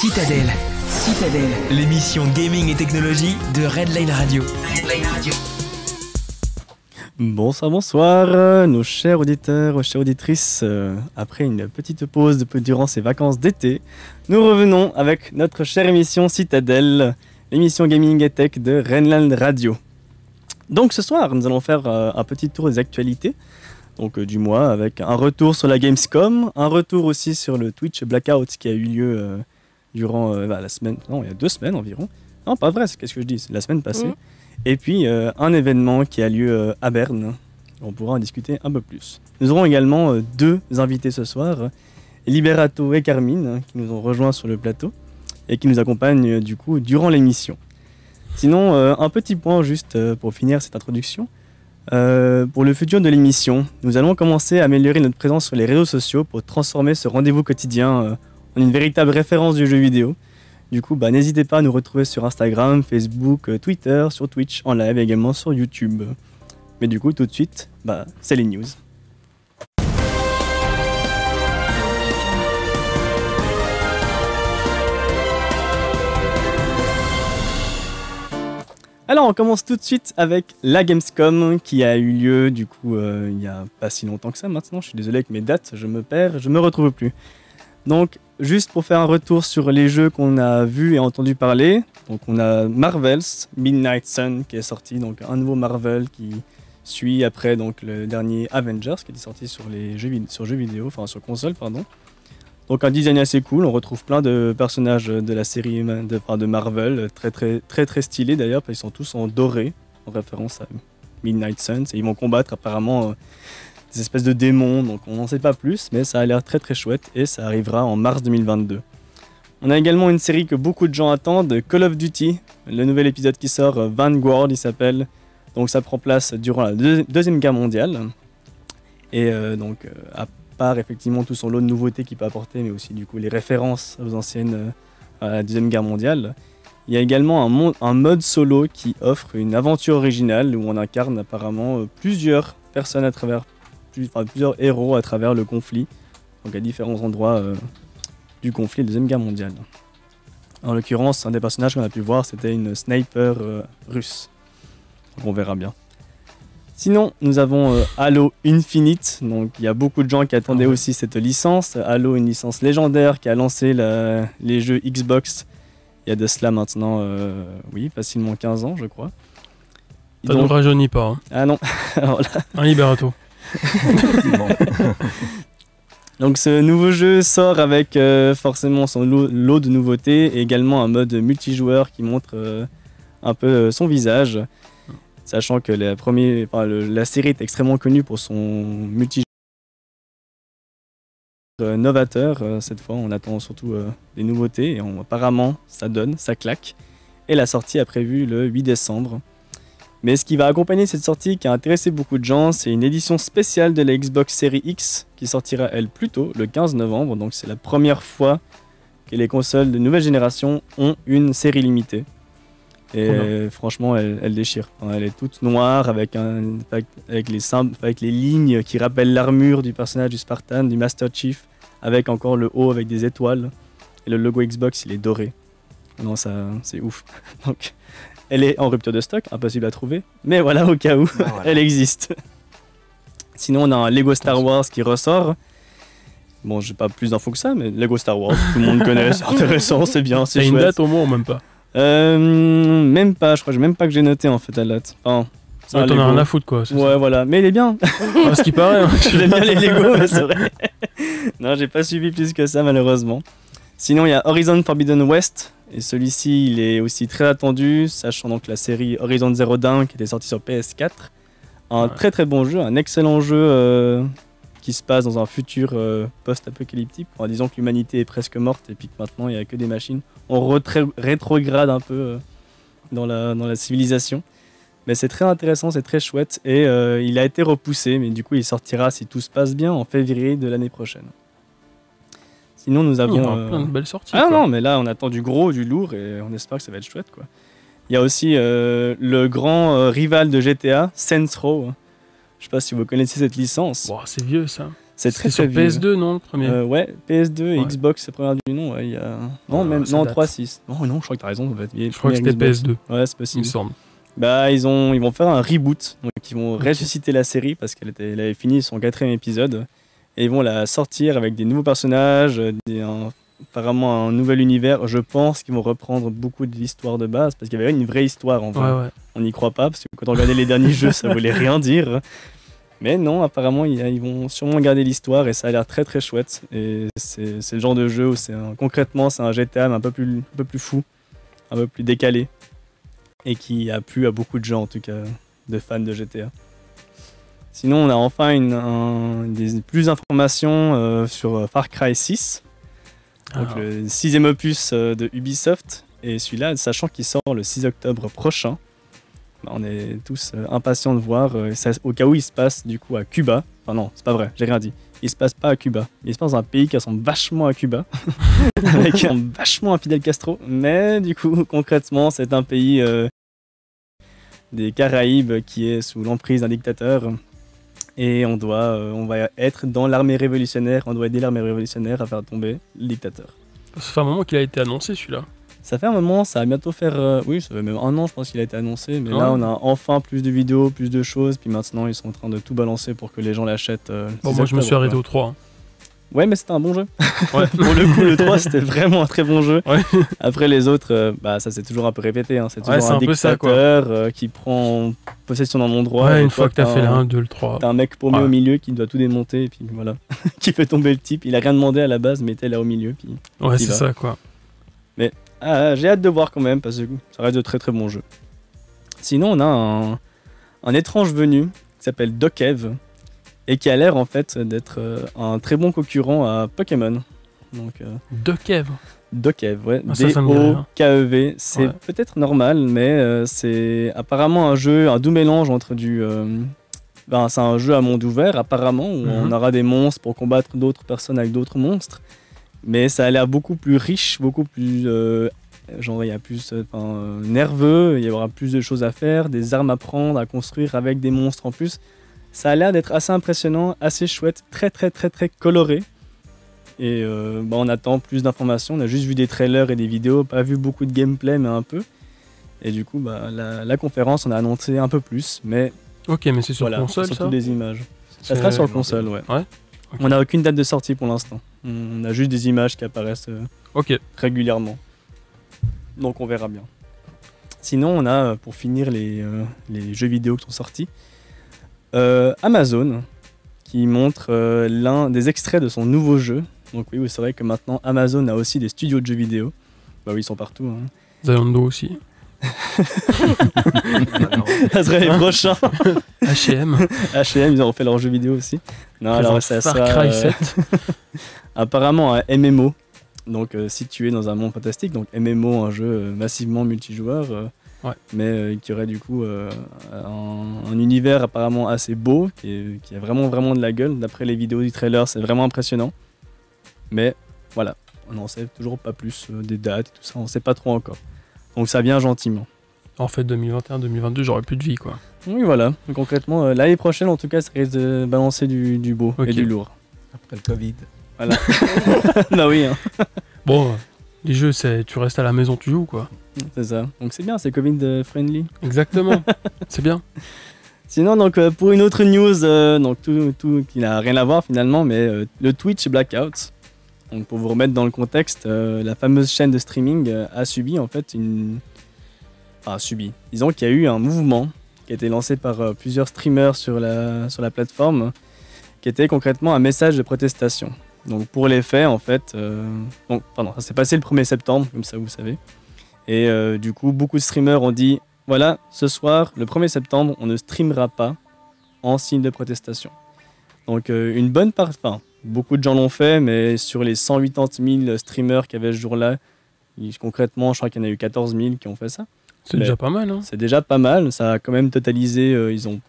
Citadel. Citadel. L'émission gaming et technologie de Redline Radio. Redline Radio. Bonsoir, bonsoir, euh, nos chers auditeurs, chères auditrices. euh, après une petite pause durant ces vacances d'été, nous revenons avec notre chère émission Citadel, l'émission gaming et tech de Renland Radio. Donc ce soir, nous allons faire euh, un petit tour des actualités donc, du mois avec un retour sur la Gamescom, un retour aussi sur le Twitch Blackout qui a eu lieu durant euh, bah, la semaine, non, il y a deux semaines environ. Non, pas vrai, c'est qu'est-ce que je dis, c'est la semaine passée. Mhm. Et puis euh, un événement qui a lieu euh, à Berne. On pourra en discuter un peu plus. Nous aurons également deux invités ce soir, Liberato et Carmine, hein, qui nous ont rejoints sur le plateau et qui nous accompagnent du coup durant l'émission. Sinon, un petit point juste pour finir cette introduction. Euh, pour le futur de l'émission, nous allons commencer à améliorer notre présence sur les réseaux sociaux pour transformer ce rendez-vous quotidien euh, en une véritable référence du jeu vidéo. Du coup, bah, n'hésitez pas à nous retrouver sur Instagram, Facebook, euh, Twitter, sur Twitch, en live également sur YouTube. Mais du coup, tout de suite, bah, c'est les news. Alors, on commence tout de suite avec la Gamescom qui a eu lieu du coup euh, il y a pas si longtemps que ça maintenant. Je suis désolé avec mes dates, je me perds, je me retrouve plus. Donc, juste pour faire un retour sur les jeux qu'on a vus et entendu parler. Donc, on a Marvel's Midnight Sun qui est sorti, donc un nouveau Marvel qui suit après donc le dernier Avengers qui était sorti sur les jeux, sur jeux vidéo, enfin sur console pardon. Donc un design assez cool, on retrouve plein de personnages de la série de, de Marvel, très très très très stylés d'ailleurs, qu'ils sont tous en doré, en référence à Midnight Suns, et ils vont combattre apparemment euh, des espèces de démons, donc on n'en sait pas plus, mais ça a l'air très très chouette, et ça arrivera en mars 2022. On a également une série que beaucoup de gens attendent, Call of Duty, le nouvel épisode qui sort, euh, Vanguard il s'appelle, donc ça prend place durant la Deux- Deuxième Guerre mondiale, et euh, donc euh, à part effectivement tout son lot de nouveautés qu'il peut apporter, mais aussi du coup les références aux anciennes à la Deuxième Guerre mondiale. Il y a également un, mode solo qui offre une aventure originale où on incarne apparemment plusieurs personnes à travers, plus- enfin, plusieurs héros à travers le conflit, donc à différents endroits euh, du conflit de la Deuxième Guerre mondiale. En l'occurrence, un des personnages qu'on a pu voir, c'était une sniper euh, russe. Donc on verra bien. Sinon, nous avons euh, Halo Infinite. Donc, il y a beaucoup de gens qui attendaient Ah aussi cette licence. Halo, une licence légendaire qui a lancé la- les jeux Xbox il y a de cela maintenant, euh, oui, facilement 15 ans, je crois. Ça ne rajeunit pas. Hein. ah non, Alors là, Un liberato. Donc ce nouveau jeu sort avec euh, forcément son lot, de nouveautés également un mode multijoueur qui montre euh, un peu euh, son visage. Sachant que la, série est extrêmement connue pour son multijoueur novateur. Cette fois, on attend surtout des nouveautés et apparemment ça donne, ça claque. Et la sortie est prévue le 8 décembre. Mais ce qui va accompagner cette sortie qui a intéressé beaucoup de gens, c'est une édition spéciale de la Xbox Series X qui sortira elle plus tôt, le 15 novembre. Donc c'est la première fois que les consoles de nouvelle génération ont une série limitée. Et euh, franchement, elle, elle déchire. Elle est toute noire avec, un, avec, avec les, sym- avec les lignes qui rappellent l'armure du personnage du Spartan, du Master Chief, avec encore le haut avec des étoiles. Et le logo Xbox, il est doré. Non, ça, c'est ouf. Donc, elle est en rupture de stock, impossible à trouver. Mais voilà, au cas où, elle existe. Sinon, on a un Lego Star Wars qui ressort. Bon, j'ai pas plus d'infos que ça, mais Lego Star Wars, tout le monde connaît, c'est intéressant, c'est bien, c'est T'as une chouette. date au moins ou même pas Euh, même pas, je crois, même pas que j'ai noté en fait la date. Enfin, un T'en as rien à foutre quoi. Ouais, voilà, mais il est bien. Ah, ce qui paraît. hein. J'aime bien les Lego, mais c'est vrai. non, j'ai pas suivi plus que ça, malheureusement. Sinon, il y a Horizon Forbidden West. Et celui-ci, il est aussi très attendu, sachant donc la série Horizon Zero Dawn qui était sortie sur PS4. Un Ouais. très très bon jeu, un excellent jeu euh, qui se passe dans un futur euh, post-apocalyptique, en disant que l'humanité est presque morte et puis que maintenant il n'y a que des machines. On rétrograde un peu euh, dans, la, dans la civilisation. Mais c'est très intéressant, c'est très chouette et il a été repoussé, mais du coup il sortira si tout se passe bien en février de l'année prochaine. Sinon nous Il y avons... aura euh, plein de belles sorties. ah quoi. non, mais là on attend du gros, du lourd et on espère que ça va être chouette quoi. Il y a aussi euh, le grand euh, rival de GTA, Saints Row. Je sais pas si vous connaissez cette licence. Wow, c'est vieux ça. C'est très très sur vieux. PS2, non, le premier Euh, ouais, PS2 et Ouais. Xbox, c'est première du nom. Ouais, il y a... Non, Ah, même non date. 3.6. Non, non, je crois que t'as raison. être vieille Je crois que c'était Xbox. PS2, Ouais, c'est il possible. me semble. Bah, ils, ont, ils vont faire un reboot. Donc, ils vont ressusciter la série parce qu'elle était, elle avait fini son quatrième épisode. Et ils vont la sortir avec des nouveaux personnages, euh, des, un- apparemment un nouvel univers. Je pense qu'ils vont reprendre beaucoup de l'histoire de base parce qu'il y avait une vraie histoire en vrai. Ouais, ouais. On n'y croit pas parce que quand on regardait les derniers jeux, ça voulait rien dire. Mais non, apparemment, ils vont sûrement garder l'histoire et ça a l'air très très chouette. Et c'est c'est le genre de jeu où c'est un- concrètement, c'est un GTA mais un peu plus, un peu plus fou, un peu plus décalé et qui a plu à beaucoup de gens en tout cas, de fans de GTA. Sinon, on a enfin une, un- des, plus d'informations euh, sur euh, Far Cry 6, donc Ah. le sixième opus euh, de Ubisoft. Et celui-là, sachant qu'il sort le 6 octobre prochain, bah, on est tous impatients de voir. ça- au cas où il se passe du coup à Cuba. Enfin non, c'est pas vrai, j'ai rien dit. Il se passe pas à Cuba. Il se passe dans un pays qui ressemble vachement à Cuba, avec un vachement à Fidel Castro. Mais du coup, concrètement, c'est un pays euh, des Caraïbes qui est sous l'emprise d'un dictateur. Et on doit, euh, on va être dans l'armée révolutionnaire. On doit aider l'armée révolutionnaire à faire tomber le dictateur. Ça fait un moment qu'il a été annoncé celui-là. Ça fait un moment, ça va bientôt faire. euh, oui, ça fait même un an, je pense qu'il a été annoncé. Mais Ouais. là, on a enfin plus de vidéos, plus de choses. Puis maintenant, ils sont en train de tout balancer pour que les gens l'achètent. euh, Bon, 6 moi je me suis arrêté au 3. hein. Ouais, mais c'était un bon jeu. Ouais. pour le coup, le 3, c'était vraiment un très bon jeu. Ouais. Après, les autres, euh, bah, ça s'est toujours un peu répété. hein. C'est toujours un un ça, dictateur euh, qui prend possession d'un endroit. Une fois que t'as fait le un- 1, 2, le 3. T'as un mec paumé au milieu qui doit tout démonter. Et puis voilà. qui fait tomber le type. Il a rien demandé à la base, mais était là au milieu. Puis Ouais, c'est ça quoi. Ah, j'ai hâte de voir quand même parce que ça reste de très très bons jeux. Sinon, on a un, un étrange venu qui s'appelle Dokev et qui a l'air en fait d'être euh, un très bon concurrent à Pokémon. Donc euh, De Kev. Dokev, ouais. Ah. D-O-K-E-V. C'est Ouais. peut-être normal, mais euh, c'est apparemment un jeu, un doux mélange entre du. ben, c'est un jeu à monde ouvert, apparemment, où on Mhm. aura des monstres pour combattre d'autres personnes avec d'autres monstres. Mais ça a l'air beaucoup plus riche, beaucoup plus. genre, il y a plus euh, nerveux, il y aura plus de choses à faire, des armes à prendre, à construire avec des monstres en plus. Ça a l'air d'être assez impressionnant, assez chouette, très très très très coloré. Et euh, bah, on attend plus d'informations. On a juste vu des trailers et des vidéos, pas vu beaucoup de gameplay, mais un peu. Et du coup, bah, la, la conférence, on a annoncé un peu plus, mais Ok, mais c'est sur voilà, console surtout ça des images. Ça sera sur console, ouais. Ouais. On n'a aucune date de sortie pour l'instant. On a juste des images qui apparaissent euh, régulièrement. Donc on verra bien. Sinon, on a, euh, pour finir les, euh, les jeux vidéo qui sont sortis, euh, Amazon qui montre euh, l'un des extraits de son nouveau jeu. Donc oui, oui, c'est vrai que maintenant Amazon a aussi des studios de jeux vidéo. Bah oui, ils sont partout. Hein. Zalando aussi. Ça serait les prochains. H&M. H&M, ils ont refait leurs jeux vidéo aussi. Non, alors ça Far sera, Cry euh, 7. apparemment un MMO, donc euh, situé dans un monde fantastique. Donc MMO, un jeu euh, massivement multijoueur, euh, Ouais. mais euh, qui aurait du coup euh, un, un univers apparemment assez beau, qui, est- qui a vraiment vraiment de la gueule. D'après les vidéos du trailer, c'est vraiment impressionnant. Mais voilà, on n'en sait toujours pas plus euh, des dates et tout ça, on sait pas trop encore. Donc ça vient gentiment. En fait, 2021-2022, j'aurais plus de vie quoi. Oui, voilà. Concrètement, euh, l'année prochaine, en tout cas, ça risque de balancer du, du beau et du lourd. Après le Covid. bah oui, hein, Bon, euh, les jeux, c'est tu restes à la maison, tu joues quoi. C'est ça. Donc c'est bien, c'est Covid-friendly. Exactement. c'est bien. Sinon, donc, euh, pour une autre news, euh, donc, tout, tout qui n'a rien à voir finalement, mais euh, le Twitch Blackout. Donc, pour vous remettre dans le contexte, la fameuse chaîne de streaming a subi en fait une. Enfin, a subi. Disons qu'il y a eu un mouvement qui a été lancé par plusieurs streamers sur la, sur la plateforme, qui était concrètement un message de protestation. Donc, pour les faits, en fait. donc, pardon, ça s'est passé le 1er septembre, comme ça vous savez. Et euh, du coup, beaucoup de streamers ont dit voilà, ce soir, le 1er septembre, on ne streamera pas en signe de protestation. Donc euh, une bonne part, enfin, beaucoup de gens l'ont fait, mais sur les 180 000 streamers qu'il y avait ce jour-là, concrètement, je crois qu'il y en a eu 14 000 qui ont fait ça. C'est déjà pas mal. Hein. C'est déjà pas mal, ça a quand même totalisé, euh, ils ont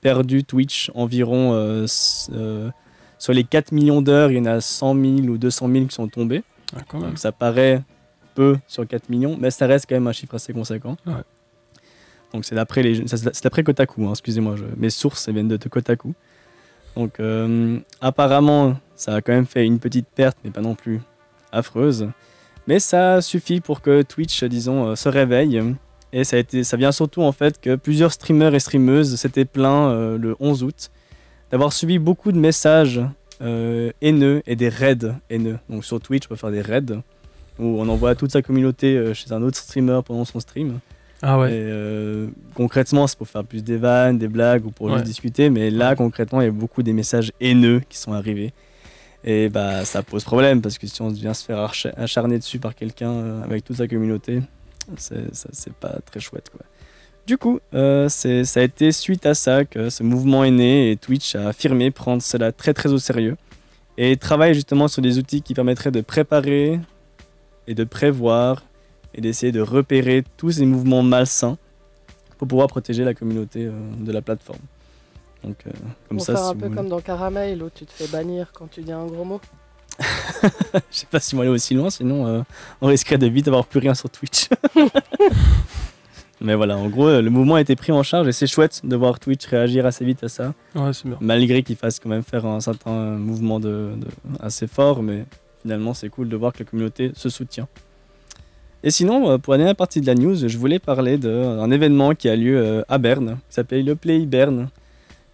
perdu Twitch environ, euh, sur les 4 millions d'heures, il y en a 100 000 ou 200 000 qui sont tombés. Ah, quand même. Donc ça paraît peu sur 4 millions, mais ça reste quand même un chiffre assez conséquent. Ouais. Donc c'est d'après les, c'est d'après Kotaku, hein, excusez-moi, je- mes sources elles viennent de, de Kotaku. Donc euh, apparemment, ça a quand même fait une petite perte, mais pas non plus affreuse. Mais ça suffit pour que Twitch, disons, euh, se réveille. Et ça, a été, ça vient surtout en fait que plusieurs streamers et streameuses s'étaient plaints euh, le 11 août d'avoir subi beaucoup de messages haineux et des raids haineux. Donc sur Twitch, on peut faire des raids où on envoie toute sa communauté euh, chez un autre streamer pendant son stream. Ah Et ouais. euh, concrètement, c'est pour faire plus des vannes, des blagues ou pour Ouais. juste discuter. Mais là, concrètement, il y a beaucoup des messages haineux qui sont arrivés. Et bah, ça pose problème parce que si on vient se faire acharner dessus par quelqu'un euh, avec toute sa communauté, c'est pas très chouette. Quoi. Du coup, euh, c'est- ça a été suite à ça que ce mouvement est né et Twitch a affirmé prendre cela très très au sérieux et travaille justement sur des outils qui permettraient de préparer et de prévoir et d'essayer de repérer tous ces mouvements malsains pour pouvoir protéger la communauté euh, de la plateforme. Donc, euh, comme Pour ça, faire si un peu voulez- comme dans Caramel où tu te fais bannir quand tu dis un gros mot. je sais pas si on va aller aussi loin, sinon euh, on risquerait de vite avoir plus rien sur Twitch. Mais voilà, en gros, euh, le mouvement a été pris en charge et c'est chouette de voir Twitch réagir assez vite à ça, Ouais, c'est bien. malgré qu'il fasse quand même faire un certain mouvement de, de- assez fort, mais finalement c'est cool de voir que la communauté se soutient. Et sinon, euh, pour la dernière partie de la news, je voulais parler d'un événement qui a lieu euh, à Berne, qui s'appelle le Play Berne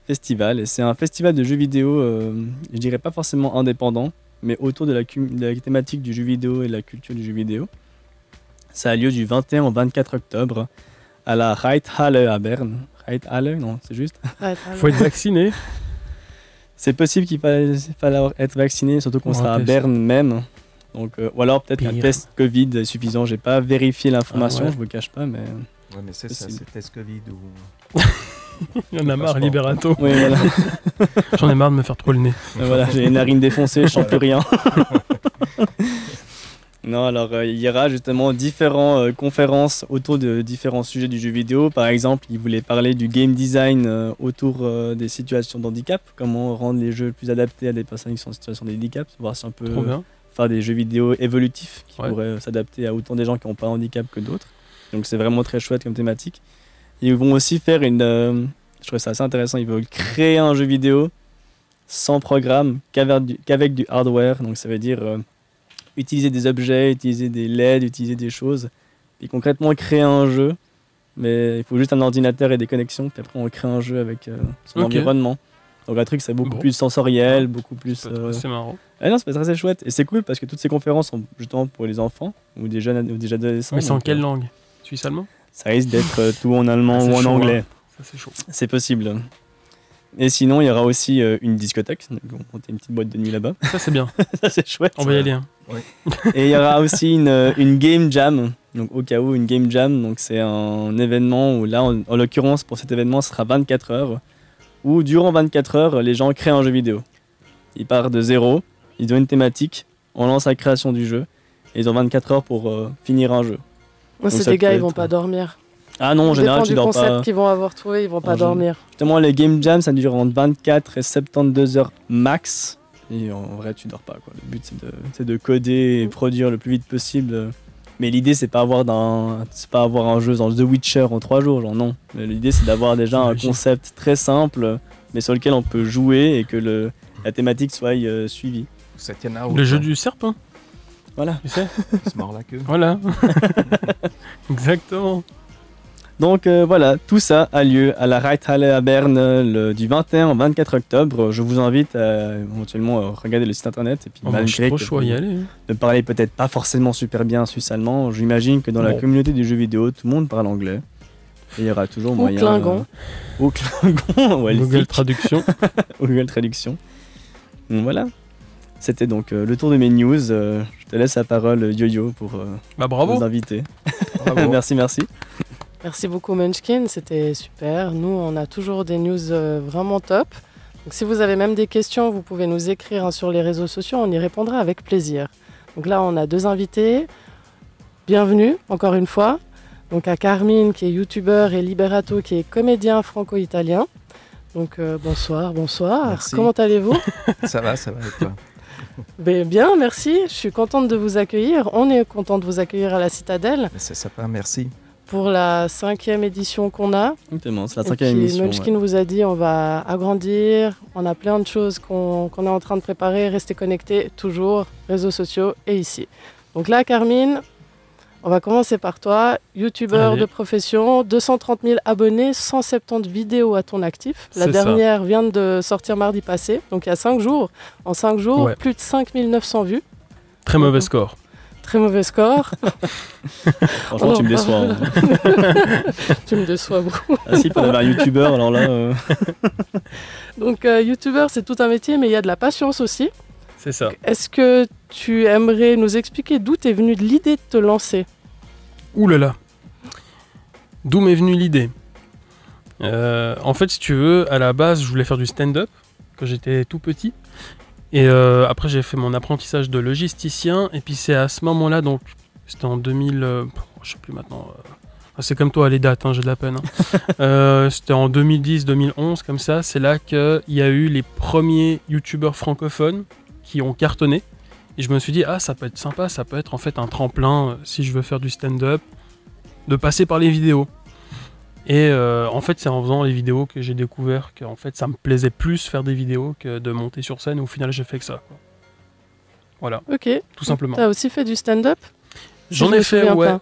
Festival. Et c'est un festival de jeux vidéo, euh, je dirais pas forcément indépendant, mais autour de la, cum- de la thématique du jeu vidéo et de la culture du jeu vidéo. Ça a lieu du 21 au 24 octobre à la Reithalle à Berne. Reithalle, non, c'est juste. Ouais, Faut être vacciné. C'est possible qu'il faille, faille être vacciné, surtout qu'on sera à. Berne même. Donc, euh, ou alors peut-être un test Covid est suffisant. J'ai pas vérifié l'information, Ah ouais. je vous cache pas, mais. Ouais, mais c'est ça, c'est test Covid ou. Il y en a marre. Liberato. Oui, voilà. J'en ai marre de me faire trop le nez. Voilà, j'ai les narines défoncées, je sens plus rien. non, alors euh, il y aura justement différentes conférences autour de différents sujets du jeu vidéo. Par exemple, il voulait parler du game design euh, autour euh, des situations d'handicap, comment rendre les jeux plus adaptés à des personnes qui sont en situation de handicap, voir si on peut faire des jeux vidéo évolutifs qui Ouais. pourraient euh, s'adapter à autant des gens qui n'ont pas de handicap que d'autres. Donc c'est vraiment très chouette comme thématique. Ils vont aussi faire une... euh, je trouve ça assez intéressant, ils veulent créer un jeu vidéo sans programme qu'avec du, hardware. Donc ça veut dire euh, utiliser des objets, utiliser des LED, utiliser des choses. Puis concrètement créer un jeu. Mais il faut juste un ordinateur et des connexions. Puis après on crée un jeu avec euh, son environnement. Donc un truc c'est beaucoup Bon. plus sensoriel, beaucoup plus... C'est euh, marrant. ah non, c'est très chouette. Et c'est cool parce que toutes ces conférences sont justement pour les enfants ou des jeunes ou des adolescents. Mais c'est en quelle euh, langue? Suisse-allemand? Ça risque d'être tout en allemand Ah, ou en chaud, anglais. Ça, c'est chaud. C'est possible. Et sinon, il y aura aussi euh, une discothèque. Donc, on va monter une petite boîte de nuit là-bas. Ça, c'est bien. Ça, c'est chouette. On va y aller. hein. Et il y aura aussi une, euh, une game jam. Donc, au cas où, une game jam. Donc, c'est un événement où, là, en, en l'occurrence, pour cet événement, ce sera 24 heures. Où, durant 24 heures, les gens créent un jeu vidéo. Ils partent de zéro. Ils ont une thématique. On lance la création du jeu. Et ils ont 24 heures pour euh, finir un jeu. Moi, Donc c'est ça des gars, peut ils vont être- pas dormir. Ah non, en général, tu dors concept pas. qu'ils vont avoir trouvé, ils vont pas En dormir. Justement, les game jams, ça dure entre 24 et 72 heures max. Et en vrai, tu dors pas. Quoi. Le but, c'est de, coder et produire le plus vite possible. Mais l'idée, c'est pas avoir d'un, pas avoir un jeu dans The Witcher en 3 jours, genre non. L'idée, c'est d'avoir déjà un concept très simple, mais sur lequel on peut jouer et que le, la thématique soit euh, suivie. Le jeu du serpent, Voilà. tu sais Il se mord la queue. Voilà. Exactement. Donc euh, voilà, tout ça a lieu à la Reithalle à Berne le, du 21 au 24 octobre. Je vous invite à éventuellement euh, regarder le site internet et puis Oh, moi, je suis malgré trop que vous y aller. hein. ne parlez peut-être pas forcément super bien suisse-allemand, j'imagine que dans la communauté du jeu vidéo, tout le monde parle anglais. Et il y aura toujours Ou moyen. Klingon. euh, ou Klingon, ou elfique, Google Traduction. ou Google Traduction. Donc voilà. C'était donc euh, le tour de mes news. Euh, je te laisse la parole, Yo-Yo, pour euh, Bah bravo. nous inviter. Bravo. merci, merci. Merci beaucoup Munchkin, c'était super. Nous, on a toujours des news euh, vraiment top. Donc si vous avez même des questions, vous pouvez nous écrire hein, sur les réseaux sociaux, on y répondra avec plaisir. Donc là, on a deux invités. Bienvenue, encore une fois. Donc à Carmine, qui est youtubeur, et Liberato, qui est comédien franco-italien. Donc euh, bonsoir, bonsoir. Merci. Comment allez-vous? Ça va, ça va et toi? Ben, Bien, merci. Je suis contente de vous accueillir. On est content de vous accueillir à la Citadelle. C'est sympa, merci. Pour la cinquième édition qu'on a. Exactement, c'est la cinquième émission. Munchkin ouais. vous a dit on va agrandir, on a plein de choses qu'on est en train de préparer, restez connectés toujours, réseaux sociaux et ici. Donc là, Carmine, on va commencer par toi, youtubeur Allez. de profession, 230 000 abonnés, 170 vidéos à ton actif. La ça. dernière vient de sortir mardi passé, donc il y a 5 jours. En 5 jours, Ouais. plus de 5 900 vues. Très mauvais score. Très mauvais score. Franchement, tu me déçois. hein. tu me déçois beaucoup. ah si, pour avoir un youtubeur, alors là. euh, Donc, euh, youtubeur, c'est tout un métier, mais il y a de la patience aussi. C'est ça. Est-ce que tu aimerais nous expliquer d'où t'es venue l'idée de te lancer? Ouh là là. D'où m'est venue l'idée? Euh, En fait, si tu veux, à la base, je voulais faire du stand-up quand j'étais tout petit. Et euh, après, j'ai fait mon apprentissage de logisticien. Et puis, c'est à ce moment-là, donc, c'était en 2000. euh, je sais plus maintenant. euh, c'est comme toi, les dates, hein, j'ai de la peine. hein. Euh, c'était en 2010-2011, comme ça. C'est là qu'il y a eu les premiers youtubeurs francophones qui ont cartonné. Et je me suis dit, ah, ça peut être sympa, ça peut être en fait un tremplin si je veux faire du stand-up, de passer par les vidéos. Et euh, en fait, c'est en faisant les vidéos que j'ai découvert que en fait, ça me plaisait plus faire des vidéos que de monter sur scène. Au final, j'ai fait que ça. quoi. Voilà, Ok. tout simplement. T'as aussi fait du stand-up? Si J'en je ai fait, ouais. pas.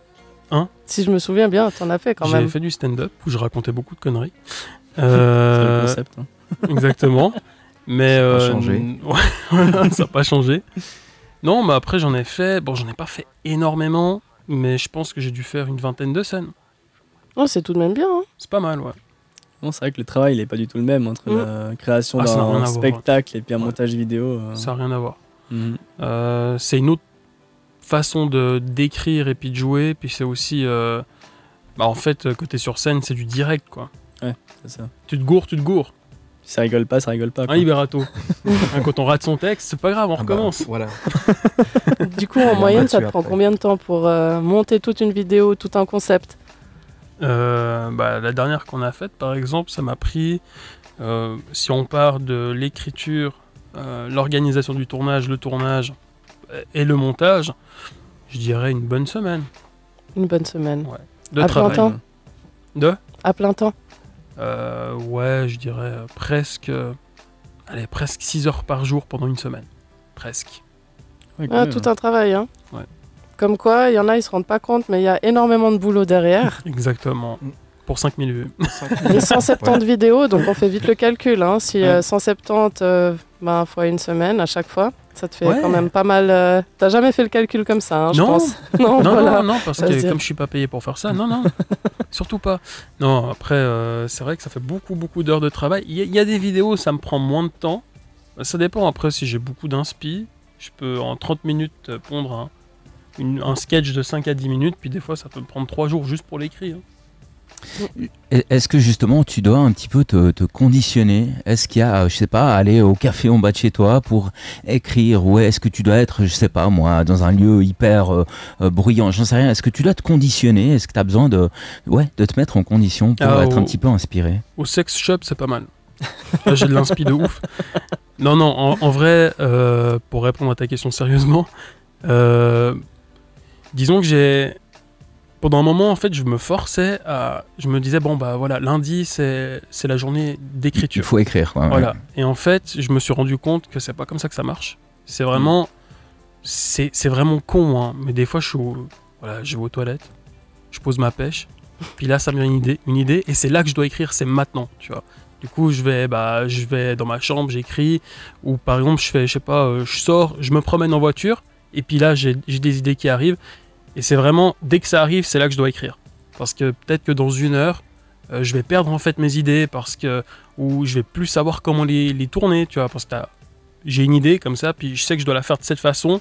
Hein? Si je me souviens bien, t'en as fait quand J'ai même. fait du stand-up où je racontais beaucoup de conneries. C'est le Euh, concept. hein. Exactement. Mais Ça a pas euh, changé. ça n'a pas changé. Non, mais après j'en ai fait. Bon, j'en ai pas fait énormément, mais je pense que j'ai dû faire une vingtaine de scènes. Oh, c'est tout de même bien. hein. C'est pas mal, ouais. Bon, c'est vrai que le travail, il n'est pas du tout le même entre Mm. la création Ah, d'un voir, spectacle et puis un Ouais. montage vidéo. euh. Ça n'a rien à voir. Mhm. Euh, c'est une autre façon de d'écrire et puis de jouer. Puis c'est aussi, euh, bah, en fait, côté sur scène, c'est du direct, quoi. C'est ça. Tu te gourres, tu te gourres. Si ça rigole pas, ça rigole pas. quoi. Hein, Iberato Hein, Quand on rate son texte, c'est pas grave, on Ah bah, recommence. voilà. Du coup, en moyenne, ça te prend combien de temps pour euh, monter toute une vidéo, tout un concept? Euh, bah, la dernière qu'on a faite, par exemple, ça m'a pris, euh, si on part de l'écriture, euh, l'organisation du tournage, le tournage et le montage, je dirais une bonne semaine Une bonne semaine. de À plein travail. temps De À plein temps Euh, Ouais, je dirais presque, allez, presque 6 heures par jour pendant une semaine. Presque. Ouais, Ah. Tout un travail. Hein. Ouais. Comme quoi, il y en a, ils se rendent pas compte, mais il y a énormément de boulot derrière. Exactement. Pour 5000 vues. Les 170 vidéos, donc on fait vite le calcul. Hein. Si Ouais. euh, 170 euh, ben, fois une semaine à chaque fois, ça te fait Ouais. quand même pas mal. euh, T'as jamais fait le calcul comme ça, hein, je Non. pense. Non, Non, voilà. non, non, parce que comme je suis pas payé pour faire ça, non, non, surtout pas. Non, après, euh, c'est vrai que ça fait beaucoup, beaucoup d'heures de travail. Il y, y a des vidéos, ça me prend moins de temps. Ça dépend après si j'ai beaucoup d'inspi. Je peux en 30 minutes euh, pondre un, une- un sketch de 5 à 10 minutes, puis des fois ça peut prendre 3 jours juste pour l'écrire. Est-ce que justement tu dois un petit peu te, te conditionner? Est-ce qu'il y a, euh, je sais pas, aller au café en bas de chez toi pour écrire? Ou est-ce que tu dois être, je sais pas moi, dans un lieu hyper euh, euh, bruyant? J'en sais rien. Est-ce que tu dois te conditionner? Est-ce que tu as besoin de, ouais, de te mettre en condition pour Ah, être un petit peu inspiré? Au sex shop, c'est pas mal. Là, j'ai de l'inspi de ouf. Non, non, en, en vrai, euh, pour répondre à ta question sérieusement, euh, disons que j'ai. Pendant un moment, en fait, je me forçais à. Je me disais, bon, bah voilà, lundi, c'est c'est la journée Il d'écriture. faut écrire. quoi, ouais. Voilà. Et en fait, je me suis rendu compte que c'est pas comme ça que ça marche. C'est vraiment. C'est c'est vraiment con, hein. Mais des fois, je suis au- Voilà, je vais aux toilettes, je pose ma pêche, puis là, ça me vient une idée, une idée, et c'est là que je dois écrire, c'est maintenant, tu vois. Du coup, je vais, bah, je vais dans ma chambre, j'écris, ou par exemple, je fais, je sais pas, euh, je sors, je me promène en voiture, et puis là, j'ai j'ai des idées qui arrivent, et c'est vraiment, dès que ça arrive, c'est là que je dois écrire. Parce que peut-être que dans une heure, euh, je vais perdre en fait mes idées, parce que, ou je vais plus savoir comment les, les tourner, tu vois, parce que j'ai une idée comme ça, puis je sais que je dois la faire de cette façon,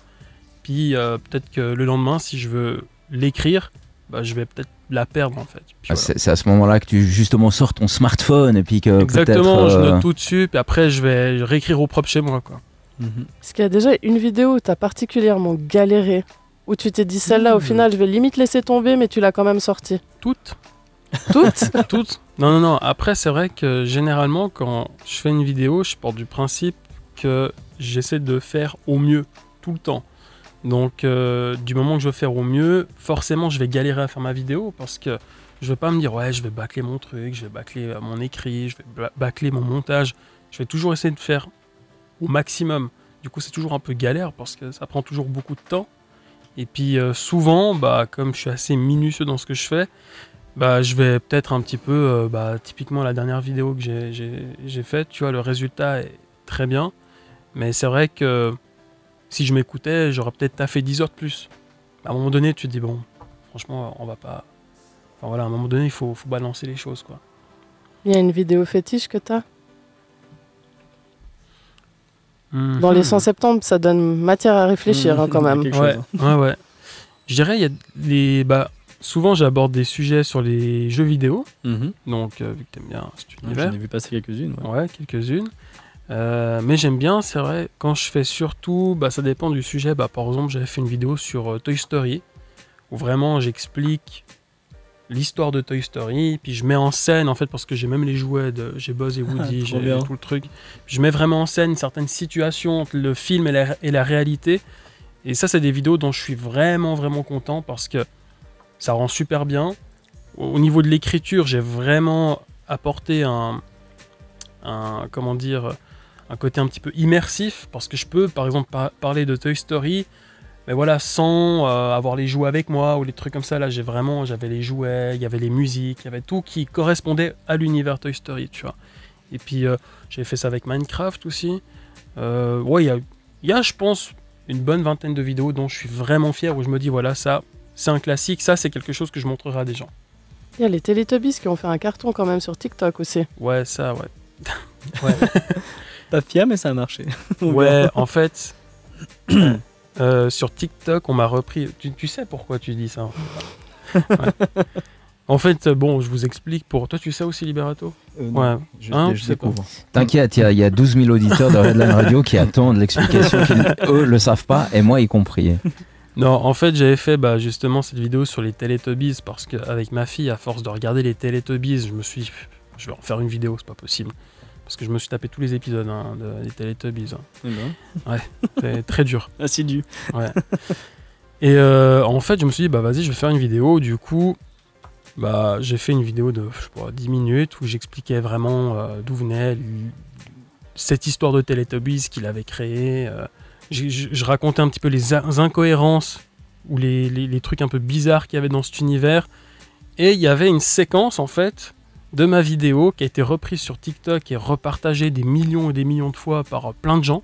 puis euh, peut-être que le lendemain, si je veux l'écrire, bah, je vais peut-être la perdre en fait. Ah, voilà. C'est à ce moment-là que tu justement sors ton smartphone et puis que Exactement, peut-être. je euh, note tout dessus, puis après je vais réécrire au propre chez moi. Quoi. Mhm. Est-ce qu'il y a déjà une vidéo où tu as particulièrement galéré Où tu t'es dit celle-là, au Mmh. final, je vais limite laisser tomber, mais tu l'as quand même sortie Toutes Toutes Toutes Non, non, non. Après, c'est vrai que généralement, quand je fais une vidéo, je pars du principe que j'essaie de faire au mieux, tout le temps. Donc, euh, du moment que je veux faire au mieux, forcément, je vais galérer à faire ma vidéo parce que je vais pas me dire, ouais, je vais bâcler mon truc, je vais bâcler euh, mon écrit, je vais bâcler mon montage. Je vais toujours essayer de faire au maximum. Du coup, c'est toujours un peu galère parce que ça prend toujours beaucoup de temps. Et puis, euh, souvent, bah, comme je suis assez minutieux dans ce que je fais, bah, je vais peut-être un petit peu, euh, bah, typiquement la dernière vidéo que j'ai- faite, tu vois, le résultat est très bien. Mais c'est vrai que si je m'écoutais, j'aurais peut-être taffé 10 heures de plus. À un moment donné, tu te dis, bon, franchement, on va pas. Enfin voilà, à un moment donné, il faut, faut balancer les choses, quoi. Il y a une vidéo fétiche que tu as Dans Mhm. les 170, ça donne matière à réfléchir hein, quand même. Ouais, chose. ouais, ouais. Je dirais, il y a les. Bah, souvent, j'aborde des sujets sur les jeux vidéo. Mhm. Donc, euh, vu que t'aimes bien cet J'en univers. ai vu passer quelques-unes. ouais. Ouais, quelques-unes. Euh, mais j'aime bien, c'est vrai, quand je fais surtout, bah, ça dépend du sujet. Bah, par exemple, j'avais fait une vidéo sur euh, Toy Story, où vraiment j'explique l'histoire de Toy Story, puis je mets en scène, en fait, parce que j'ai même les jouets de j'ai Buzz et Woody, j'ai tout le truc. Je mets vraiment en scène certaines situations entre le film et la, et la réalité. Et ça, c'est des vidéos dont je suis vraiment, vraiment content, parce que ça rend super bien. Au au niveau de l'écriture, j'ai vraiment apporté un, un comment dire un côté un petit peu immersif parce que je peux par exemple par- parler de Toy Story mais voilà sans euh, avoir les jouets avec moi ou les trucs comme ça là j'ai vraiment j'avais les jouets il y avait les musiques il y avait tout qui correspondait à l'univers Toy Story tu vois. Et puis euh, j'ai fait ça avec Minecraft aussi. Euh, ouais il y a, il y a je pense une bonne vingtaine de vidéos dont je suis vraiment fier où je me dis voilà ça c'est un classique ça c'est quelque chose que je montrerai à des gens. Il y a les Teletubbies qui ont fait un carton quand même sur TikTok aussi. ouais ça ouais. Pas fier, mais ça a marché. Ouais, en fait, euh, sur TikTok, on m'a repris. Tu, tu sais pourquoi tu dis ça Ouais. En fait, euh, bon, je vous explique pour. Toi, tu sais aussi Liberato? Euh, non, Ouais. Je, Hein, je je sais pas. découvre. T'inquiète, il y, a- il y a 12 000 auditeurs de Redline Radio qui attendent l'explication, qui eux le savent pas, et moi y compris. Non, en fait, j'avais fait bah, justement cette vidéo sur les Teletubbies parce qu'avec ma fille, à force de regarder les Teletubbies, je me suis dit, je vais en faire une vidéo, c'est pas possible. Parce que je me suis tapé tous les épisodes hein, de- des Teletubbies. hein. Eh ben, C'est très dur. Assidu. Et euh, en fait, je me suis dit, bah vas-y, je vais faire une vidéo. Du coup, bah, j'ai fait une vidéo de je sais pas, 10 minutes où j'expliquais vraiment euh, d'où venait cette histoire de Teletubbies qu'il avait créée. euh, je racontais un petit peu les in- incohérences ou les, les- les trucs un peu bizarres qu'il y avait dans cet univers. Et il y avait une séquence, en fait, de ma vidéo qui a été reprise sur TikTok et repartagée des millions et des millions de fois par euh, plein de gens,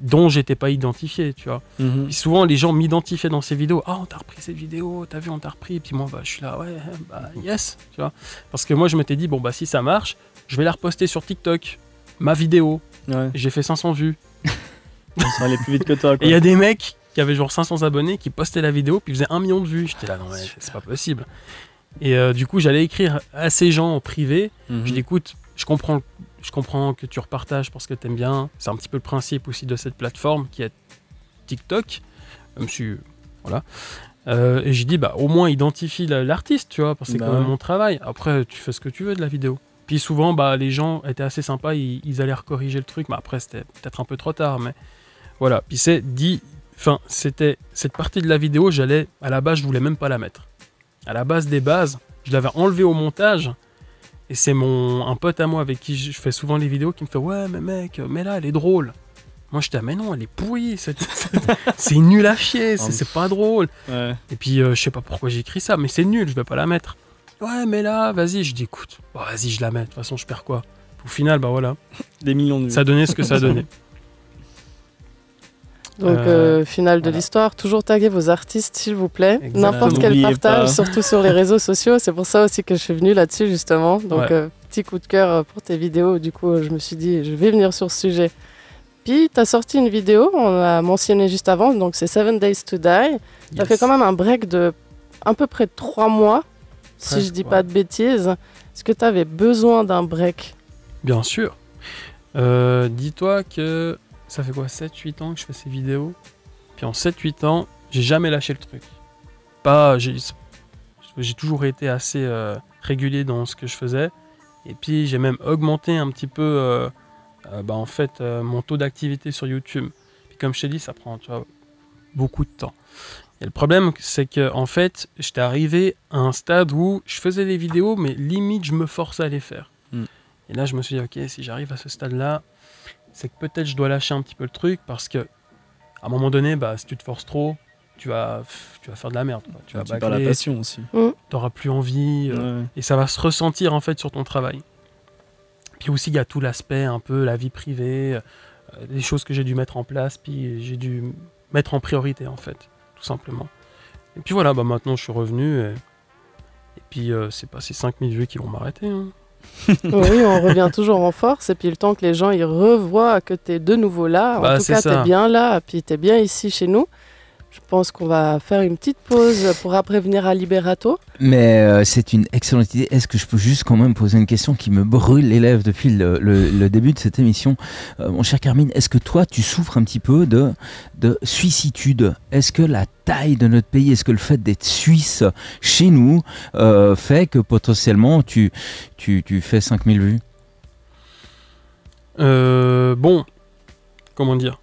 dont j'étais pas identifié, tu vois. Mhm. Souvent, les gens m'identifiaient dans ces vidéos. Ah, on t'a repris cette vidéo, t'as vu, on t'a repris. Et puis moi, bah, je suis là, ouais, bah, yes, tu vois. Parce que moi, je m'étais dit, bon, bah, si ça marche, je vais la reposter sur TikTok, ma vidéo. Ouais, J'ai fait 500 vues. sera aller plus vite que toi. Et il y a des mecs qui avaient genre 500 abonnés qui postaient la vidéo, puis faisaient un million de vues. J'étais là, non, mais c'est pas possible. Et euh, du coup, j'allais écrire à ces gens en privé. Mhm. Je dis, écoute, je comprends, je comprends que tu repartages parce que t'aimes bien. C'est un petit peu le principe aussi de cette plateforme qui est TikTok. Même si, voilà. Euh, et j'ai dit, bah, au moins identifie la- l'artiste, tu vois, parce que c'est Bah quand même mon travail. Après, tu fais ce que tu veux de la vidéo. Puis souvent, bah, les gens étaient assez sympas, ils, ils allaient corriger le truc, mais après, c'était peut-être un peu trop tard, mais voilà. Puis c'est dit, enfin, c'était cette partie de la vidéo, j'allais, à la base, je voulais même pas la mettre. À la base des bases, je l'avais enlevé au montage, et c'est mon un pote à moi avec qui je fais souvent les vidéos qui me fait ouais mais mec mais là elle est drôle. Moi je dis ah, mais non elle est pourrie c'est nul à chier c'est pas drôle. Ouais. Et puis euh, je sais pas pourquoi j'ai écrit ça mais c'est nul je vais pas la mettre. Ouais mais là vas-y je dis écoute bon, vas-y je la mets de toute façon je perds quoi? Au final bah voilà Des millions de vues. ça donnait ce que ça donnait. Donc, Euh, euh, finale de l'histoire, toujours taguer vos artistes, s'il vous plaît. N'importe quel partage, pas. surtout sur les réseaux sociaux. C'est pour ça aussi que je suis venue là-dessus, justement. Donc, Ouais. euh, petit coup de cœur euh, pour tes vidéos. Du coup, je me suis dit, je vais venir sur ce sujet. Puis, tu as sorti une vidéo, on l'a mentionné juste avant, donc c'est Seven Days to Die. Tu as fait quand même un break de à peu près trois mois, si je dis ouais. pas de bêtises. Est-ce que tu avais besoin d'un break? Bien sûr. Euh, Dis-toi que ça fait quoi 7-8 ans que je fais ces vidéos? Puis en 7-8 ans, j'ai jamais lâché le truc. Pas, j'ai toujours été assez euh, régulier dans ce que je faisais. Et puis j'ai même augmenté un petit peu euh, euh, bah, en fait, mon taux d'activité sur YouTube. Puis comme je t'ai dit, ça prend tu vois, beaucoup de temps. Et le problème, c'est que en fait, j'étais arrivé à un stade où je faisais des vidéos, mais limite, je me forçais à les faire. Mm. Et là, je me suis dit, ok, si j'arrive à ce stade-là, c'est que peut-être je dois lâcher un petit peu le truc parce que à un moment donné, bah, si tu te forces trop, tu vas, tu vas faire de la merde. quoi. Tu vas Tu perds la bâcler, passion aussi. t'auras plus envie. euh, Ouais. et ça va se ressentir en fait sur ton travail. Puis aussi, il y a tout l'aspect un peu la vie privée, euh, des choses que j'ai dû mettre en place, puis j'ai dû mettre en priorité en fait, tout simplement. Et puis voilà, bah maintenant je suis revenu et, et puis euh, c'est pas ces 5000 vues qui vont m'arrêter. hein. oui, on revient toujours en force. Et puis le temps que les gens ils revoient que tu es de nouveau là, en Bah, tout cas, tu es bien là, puis tu es bien ici chez nous. Je pense qu'on va faire une petite pause pour après venir à Liberato. Mais euh, c'est une excellente idée. Est-ce que je peux juste quand même poser une question qui me brûle les lèvres depuis le, le- le début de cette émission? Euh, Mon cher Carmine, est-ce que toi, tu souffres un petit peu de, de suissitude Est-ce que la taille de notre pays, est-ce que le fait d'être suisse chez nous euh, fait que potentiellement tu, tu, tu fais 5000 vues? Euh, bon, comment dire?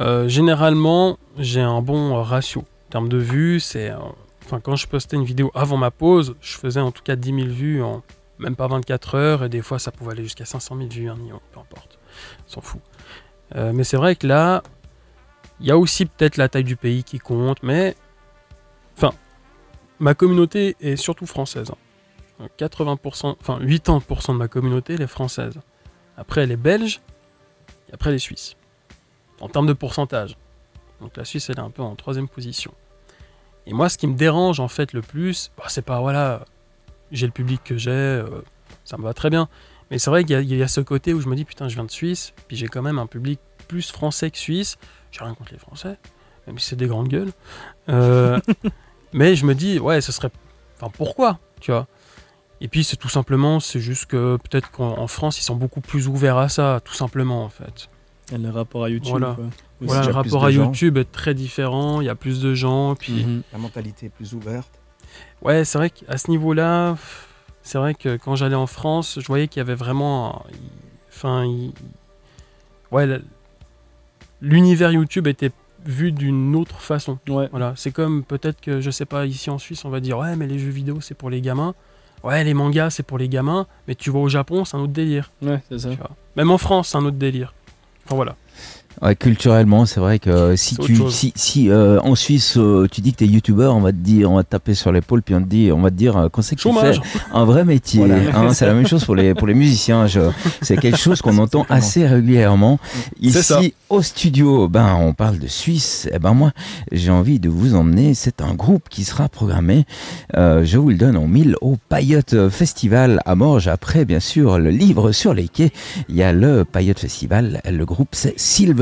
Euh, Généralement, j'ai un bon euh, ratio. En termes de vues, c'est. euh, Enfin, quand je postais une vidéo avant ma pause, je faisais en tout cas 10 000 vues en même pas 24 heures, et des fois ça pouvait aller jusqu'à 500 000 vues, un million, peu importe. S'en fout. Mais c'est vrai que là, il y a aussi peut-être la taille du pays qui compte, mais. Enfin, ma communauté est surtout française. hein. 80%, enfin 80% de ma communauté, elle est française. Après, elle est belge, et après, elle est suisse. En termes de pourcentage. Donc la Suisse, elle est un peu en troisième position. Et moi, ce qui me dérange, en fait, le plus, bah, c'est pas, voilà, j'ai le public que j'ai, euh, ça me va très bien. Mais c'est vrai qu'il y, a- il y a ce côté où je me dis, putain, je viens de Suisse, puis j'ai quand même un public plus français que suisse. J'ai rien contre les Français, même si c'est des grandes gueules. Euh, mais je me dis, ouais, ce serait. Enfin, pourquoi, tu vois? Et puis c'est tout simplement, c'est juste que peut-être qu'en en France, ils sont beaucoup plus ouverts à ça, tout simplement en fait. Le rapport à YouTube. Voilà. quoi. Aussi. voilà, il y le rapport à gens. YouTube est très différent, il y a plus de gens, puis Mhm. La mentalité est plus ouverte. ouais, c'est vrai qu'à ce niveau-là, c'est vrai que quand j'allais en France, je voyais qu'il y avait vraiment, enfin, il- ouais, l'univers YouTube était vu d'une autre façon. Ouais. Voilà, c'est comme peut-être que, je sais pas, ici en Suisse, on va dire, ouais, mais les jeux vidéo, c'est pour les gamins. Ouais, les mangas, c'est pour les gamins. Mais tu vas au Japon, c'est un autre délire. Ouais, c'est ça. vois. Même en France, c'est un autre délire. Voilà. Ouais, culturellement, c'est vrai que si tu, si, si euh, en Suisse euh, tu dis que t'es youtubeur, on va te dire, on va te taper sur l'épaule, puis on te dit, on va te dire euh, quand c'est que tu fais un vrai métier. Voilà. hein. c'est la même chose pour les pour les musiciens. Je- C'est quelque chose qu'on entend assez régulièrement ça. ici au studio. Ben, on parle de Suisse. Et ben moi, j'ai envie de vous emmener. C'est un groupe qui sera programmé. euh, je vous le donne en mille au Payotte Festival à Morges. Après, bien sûr, le livre sur les quais. Il y a le Payotte Festival. Le groupe, c'est Silver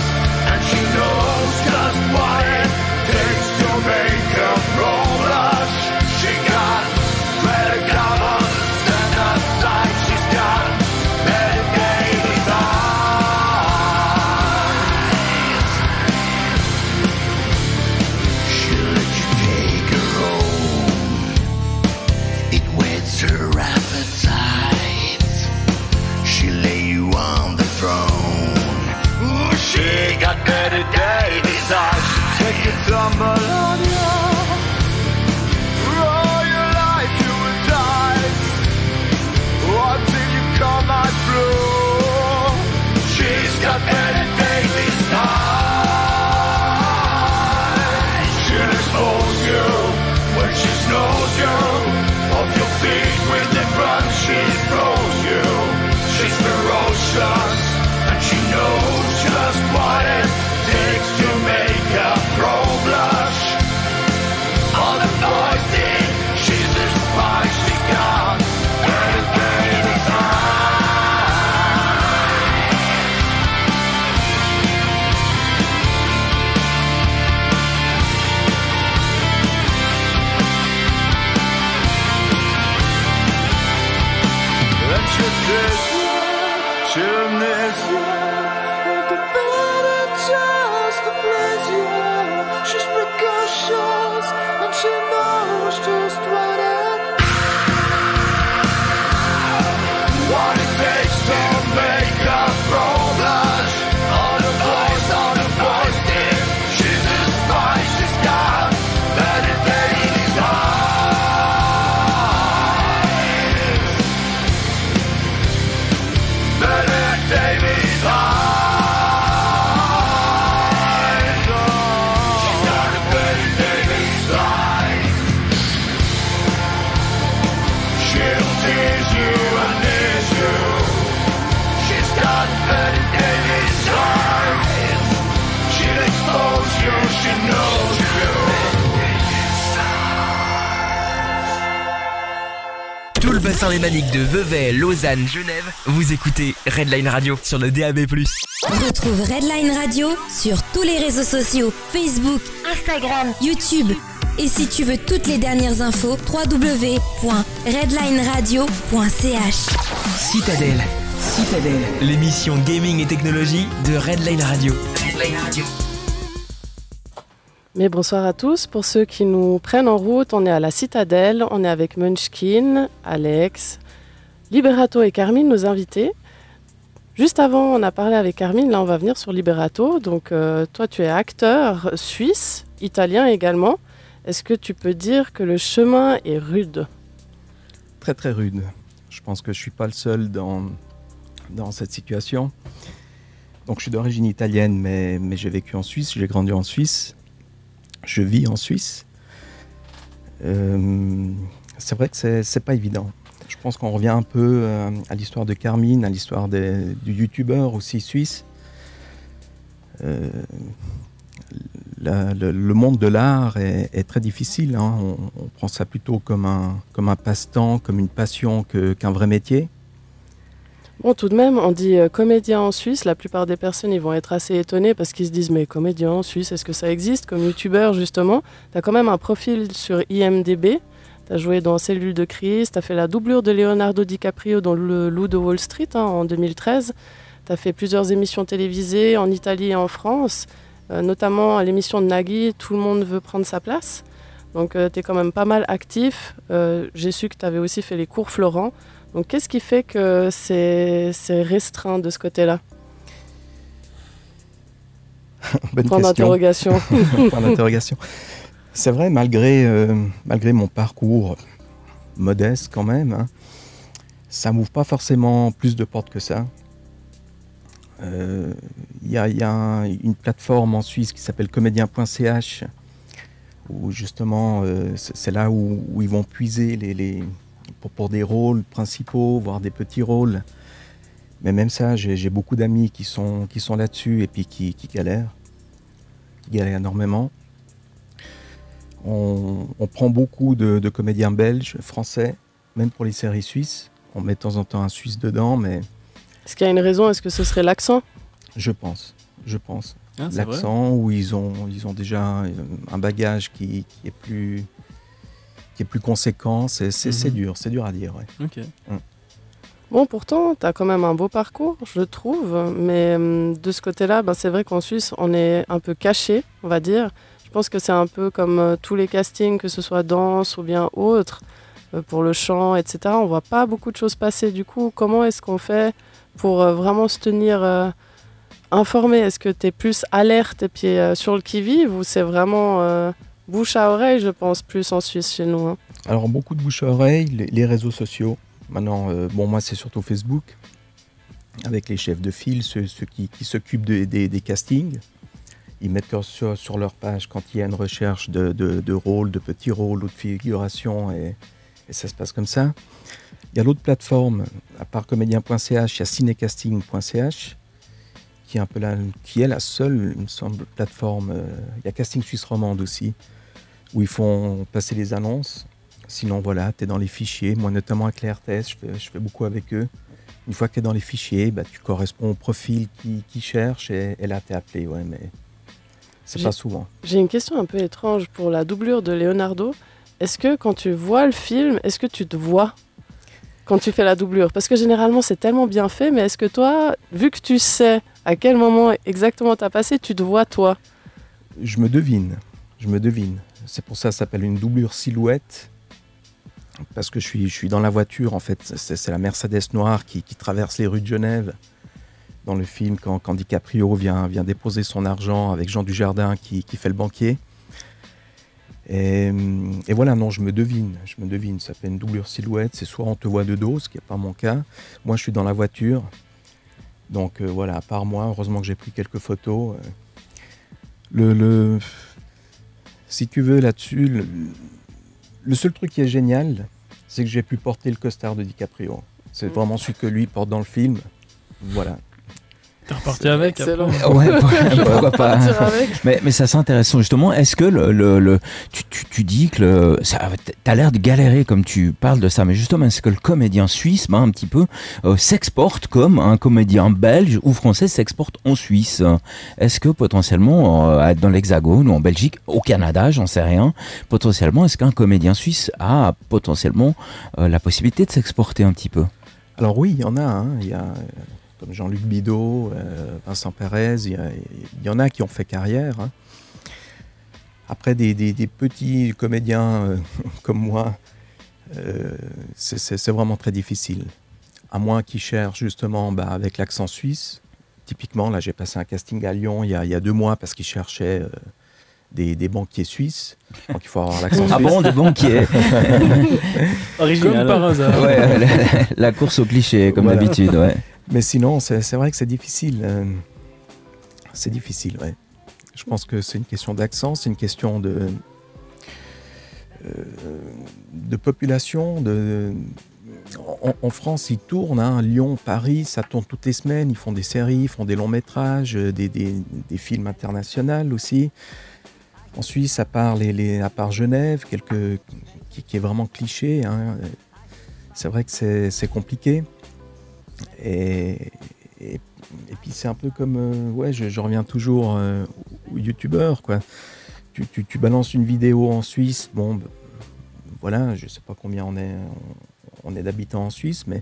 got better let you take a tumble on you. knows you. Off your feet with the run, she throws you. She's ferocious, and she knows just what it takes to make a pro blush. All the boys think she's a spy, she's gone. Plaisir Tout le bassin lémanique de Vevey, Lausanne, Genève, vous écoutez Redline Radio sur le DAB+. Retrouve Redline Radio sur tous les réseaux sociaux Facebook, Instagram, YouTube. Et si tu veux toutes les dernières infos, www.redlineradio.ch. Citadelle, Citadelle, l'émission gaming et technologie de Redline Radio. Redline Radio. Mais bonsoir à tous. Pour ceux qui nous prennent en route, on est à la Citadelle. On est avec Munchkin, Alex, Liberato et Carmine, nos invités. Juste avant, on a parlé avec Carmine. Là, on va venir sur Liberato. Donc, euh, toi, tu es acteur suisse, italien également. Est-ce que tu peux dire que le chemin est rude? Très très rude. Je pense que je suis pas le seul dans, dans cette situation. Donc je suis d'origine italienne, mais, mais j'ai vécu en Suisse, j'ai grandi en Suisse. Je vis en Suisse. Euh, c'est vrai que c'est pas évident. Je pense qu'on revient un peu euh, à l'histoire de Carmine, à l'histoire du youtubeur aussi suisse. Euh, le, monde de l'art est, très difficile. hein. On, prend ça plutôt comme un, passe-temps, comme une passion qu'un vrai métier. Bon, tout de même, on dit euh, comédien en Suisse. La plupart des personnes, ils vont être assez étonnés parce qu'ils se disent Mais comédien en Suisse, est-ce que ça existe Comme youtubeur, justement, tu as quand même un profil sur IMDB. Tu as joué dans Cellule de crise, tu as fait la doublure de Leonardo DiCaprio dans Le Loup de Wall Street hein, en 2013. Tu as fait plusieurs émissions télévisées en Italie et en France, euh, notamment à l'émission de Nagui Tout le monde veut prendre sa place. Donc, tu es quand même pas mal actif. Euh, J'ai su que tu avais aussi fait les cours Florent. Donc qu'est-ce qui fait que c'est restreint de ce côté-là? Bonne Point question. d'interrogation. Point d'interrogation. C'est vrai, malgré, euh, malgré mon parcours modeste quand même, hein, ça m'ouvre pas forcément plus de portes que ça. Euh, Il y a, il y a un- une plateforme en Suisse qui s'appelle comédien.ch où justement euh, c'est c'est là où, où ils vont puiser les, les- pour, pour des rôles principaux, voire des petits rôles. Mais même ça, j'ai beaucoup d'amis qui sont, qui sont là-dessus et puis qui, qui galèrent, qui galèrent énormément. On, on prend beaucoup de, de comédiens belges, français, même pour les séries suisses. On met de temps en temps un Suisse dedans, mais Est-ce qu'il y a une raison? Est-ce que ce serait l'accent? Je pense, je pense. Ah, L'accent où ils ont, ils ont déjà un, un bagage qui, qui est plus qui est plus conséquent, c'est Mhm. dur, c'est dur à dire. ouais. Ok. Bon, pourtant, tu as quand même un beau parcours, je trouve. Mais hum, de ce côté-là, ben, c'est vrai qu'en Suisse, on est un peu caché, on va dire. Je pense que c'est un peu comme euh, tous les castings, que ce soit danse ou bien autre, euh, pour le chant, etc. On voit pas beaucoup de choses passer. Du coup, comment est-ce qu'on fait pour euh, vraiment se tenir euh, informé? Est-ce que tu es plus alerte et puis euh, sur le qui-vive ou c'est vraiment euh, bouche à oreille, je pense, plus en Suisse chez nous hein Alors beaucoup de bouche à oreille, les, réseaux sociaux. Maintenant, euh, bon moi c'est surtout Facebook, avec les chefs de file, ceux, ceux qui, qui s'occupent de- des- castings. Ils mettent sur, sur leur page quand il y a une recherche de, de, rôles, de petits rôles ou de figuration, et, ça se passe comme ça. Il y a l'autre plateforme, à part comédien.ch, il y a cinécasting.ch, qui est un peu la, qui est la seule, me semble, plateforme. euh, il y a Casting Suisse Romande aussi, où ils font passer les annonces. Sinon, voilà, tu es dans les fichiers. Moi, notamment avec les RTS, je fais, je fais beaucoup avec eux. Une fois que tu es dans les fichiers, bah, tu corresponds au profil qui, qui cherche et, et là, tu es appelé. Ouais, mais c'est pas souvent. J'ai une question un peu étrange pour la doublure de Leonardo. Est-ce que quand tu vois le film, est-ce que tu te vois quand tu fais la doublure? Parce que généralement, c'est tellement bien fait, mais est-ce que toi, vu que tu sais à quel moment exactement tu as passé, tu te vois toi? Je me devine, je me devine. C'est pour ça que ça s'appelle une doublure silhouette. Parce que je suis, dans la voiture, en fait. C'est la Mercedes noire qui, traverse les rues de Genève. Dans le film, quand, DiCaprio vient, déposer son argent avec Jean Dujardin qui, fait le banquier. Et, voilà, non, je me devine. Je me devine. Ça fait une doublure silhouette. C'est soit on te voit de dos, ce qui n'est pas mon cas. Moi, je suis dans la voiture. Donc euh, voilà, à part moi, heureusement que j'ai pris quelques photos. euh, le- si tu veux là-dessus, le, le seul truc qui est génial, c'est que j'ai pu porter le costard de DiCaprio. C'est Mm. vraiment celui que lui porte dans le film. Voilà. T'es reparti avec Excellent. Ouais, pourquoi pas. Partir avec. Mais, mais ça c'est intéressant justement. Est-ce que le, le, le- tu, tu, tu dis que le, ça, t'as l'air de galérer comme tu parles de ça, mais justement est-ce que le comédien suisse, ben, un petit peu, euh, s'exporte comme un comédien belge ou français s'exporte en Suisse? Est-ce que potentiellement euh, dans l'Hexagone ou en Belgique, au Canada, j'en sais rien, potentiellement est-ce qu'un comédien suisse a potentiellement euh, la possibilité de s'exporter un petit peu? Alors oui, il y en a. hein. Il y a comme Jean-Luc Bidot, euh, Vincent Perez, il y, en a qui ont fait carrière. hein. Après, des, des- des petits comédiens euh, comme moi, euh, c'est- vraiment très difficile. À moins qu'ils cherchent justement bah, avec l'accent suisse. Typiquement, là, j'ai passé un casting à Lyon il y a, il y a deux mois parce qu'ils cherchaient euh, des, des banquiers suisses. Donc il faut avoir l'accent Ah suisse. bon, des banquiers Comme Original. par hasard. Ouais, la, la course au cliché comme Voilà. d'habitude, ouais. Mais sinon, c'est vrai que c'est difficile. euh, c'est difficile, ouais. Je pense que c'est une question d'accent, c'est une question de, euh, de population. En, France, ils tournent, hein, Lyon, Paris, ça tourne toutes les semaines. Ils font des séries, ils font des longs métrages, euh, des, films internationaux aussi. En Suisse, à part, les, à part Genève, quelques, qui, est vraiment cliché, hein, c'est vrai que c'est compliqué. Et, et, et puis c'est un peu comme, euh, ouais, je, je reviens toujours euh, aux youtubeurs, quoi. Tu, tu- tu balances une vidéo en Suisse, bon, bah, voilà, je sais pas combien on est, on est d'habitants en Suisse, mais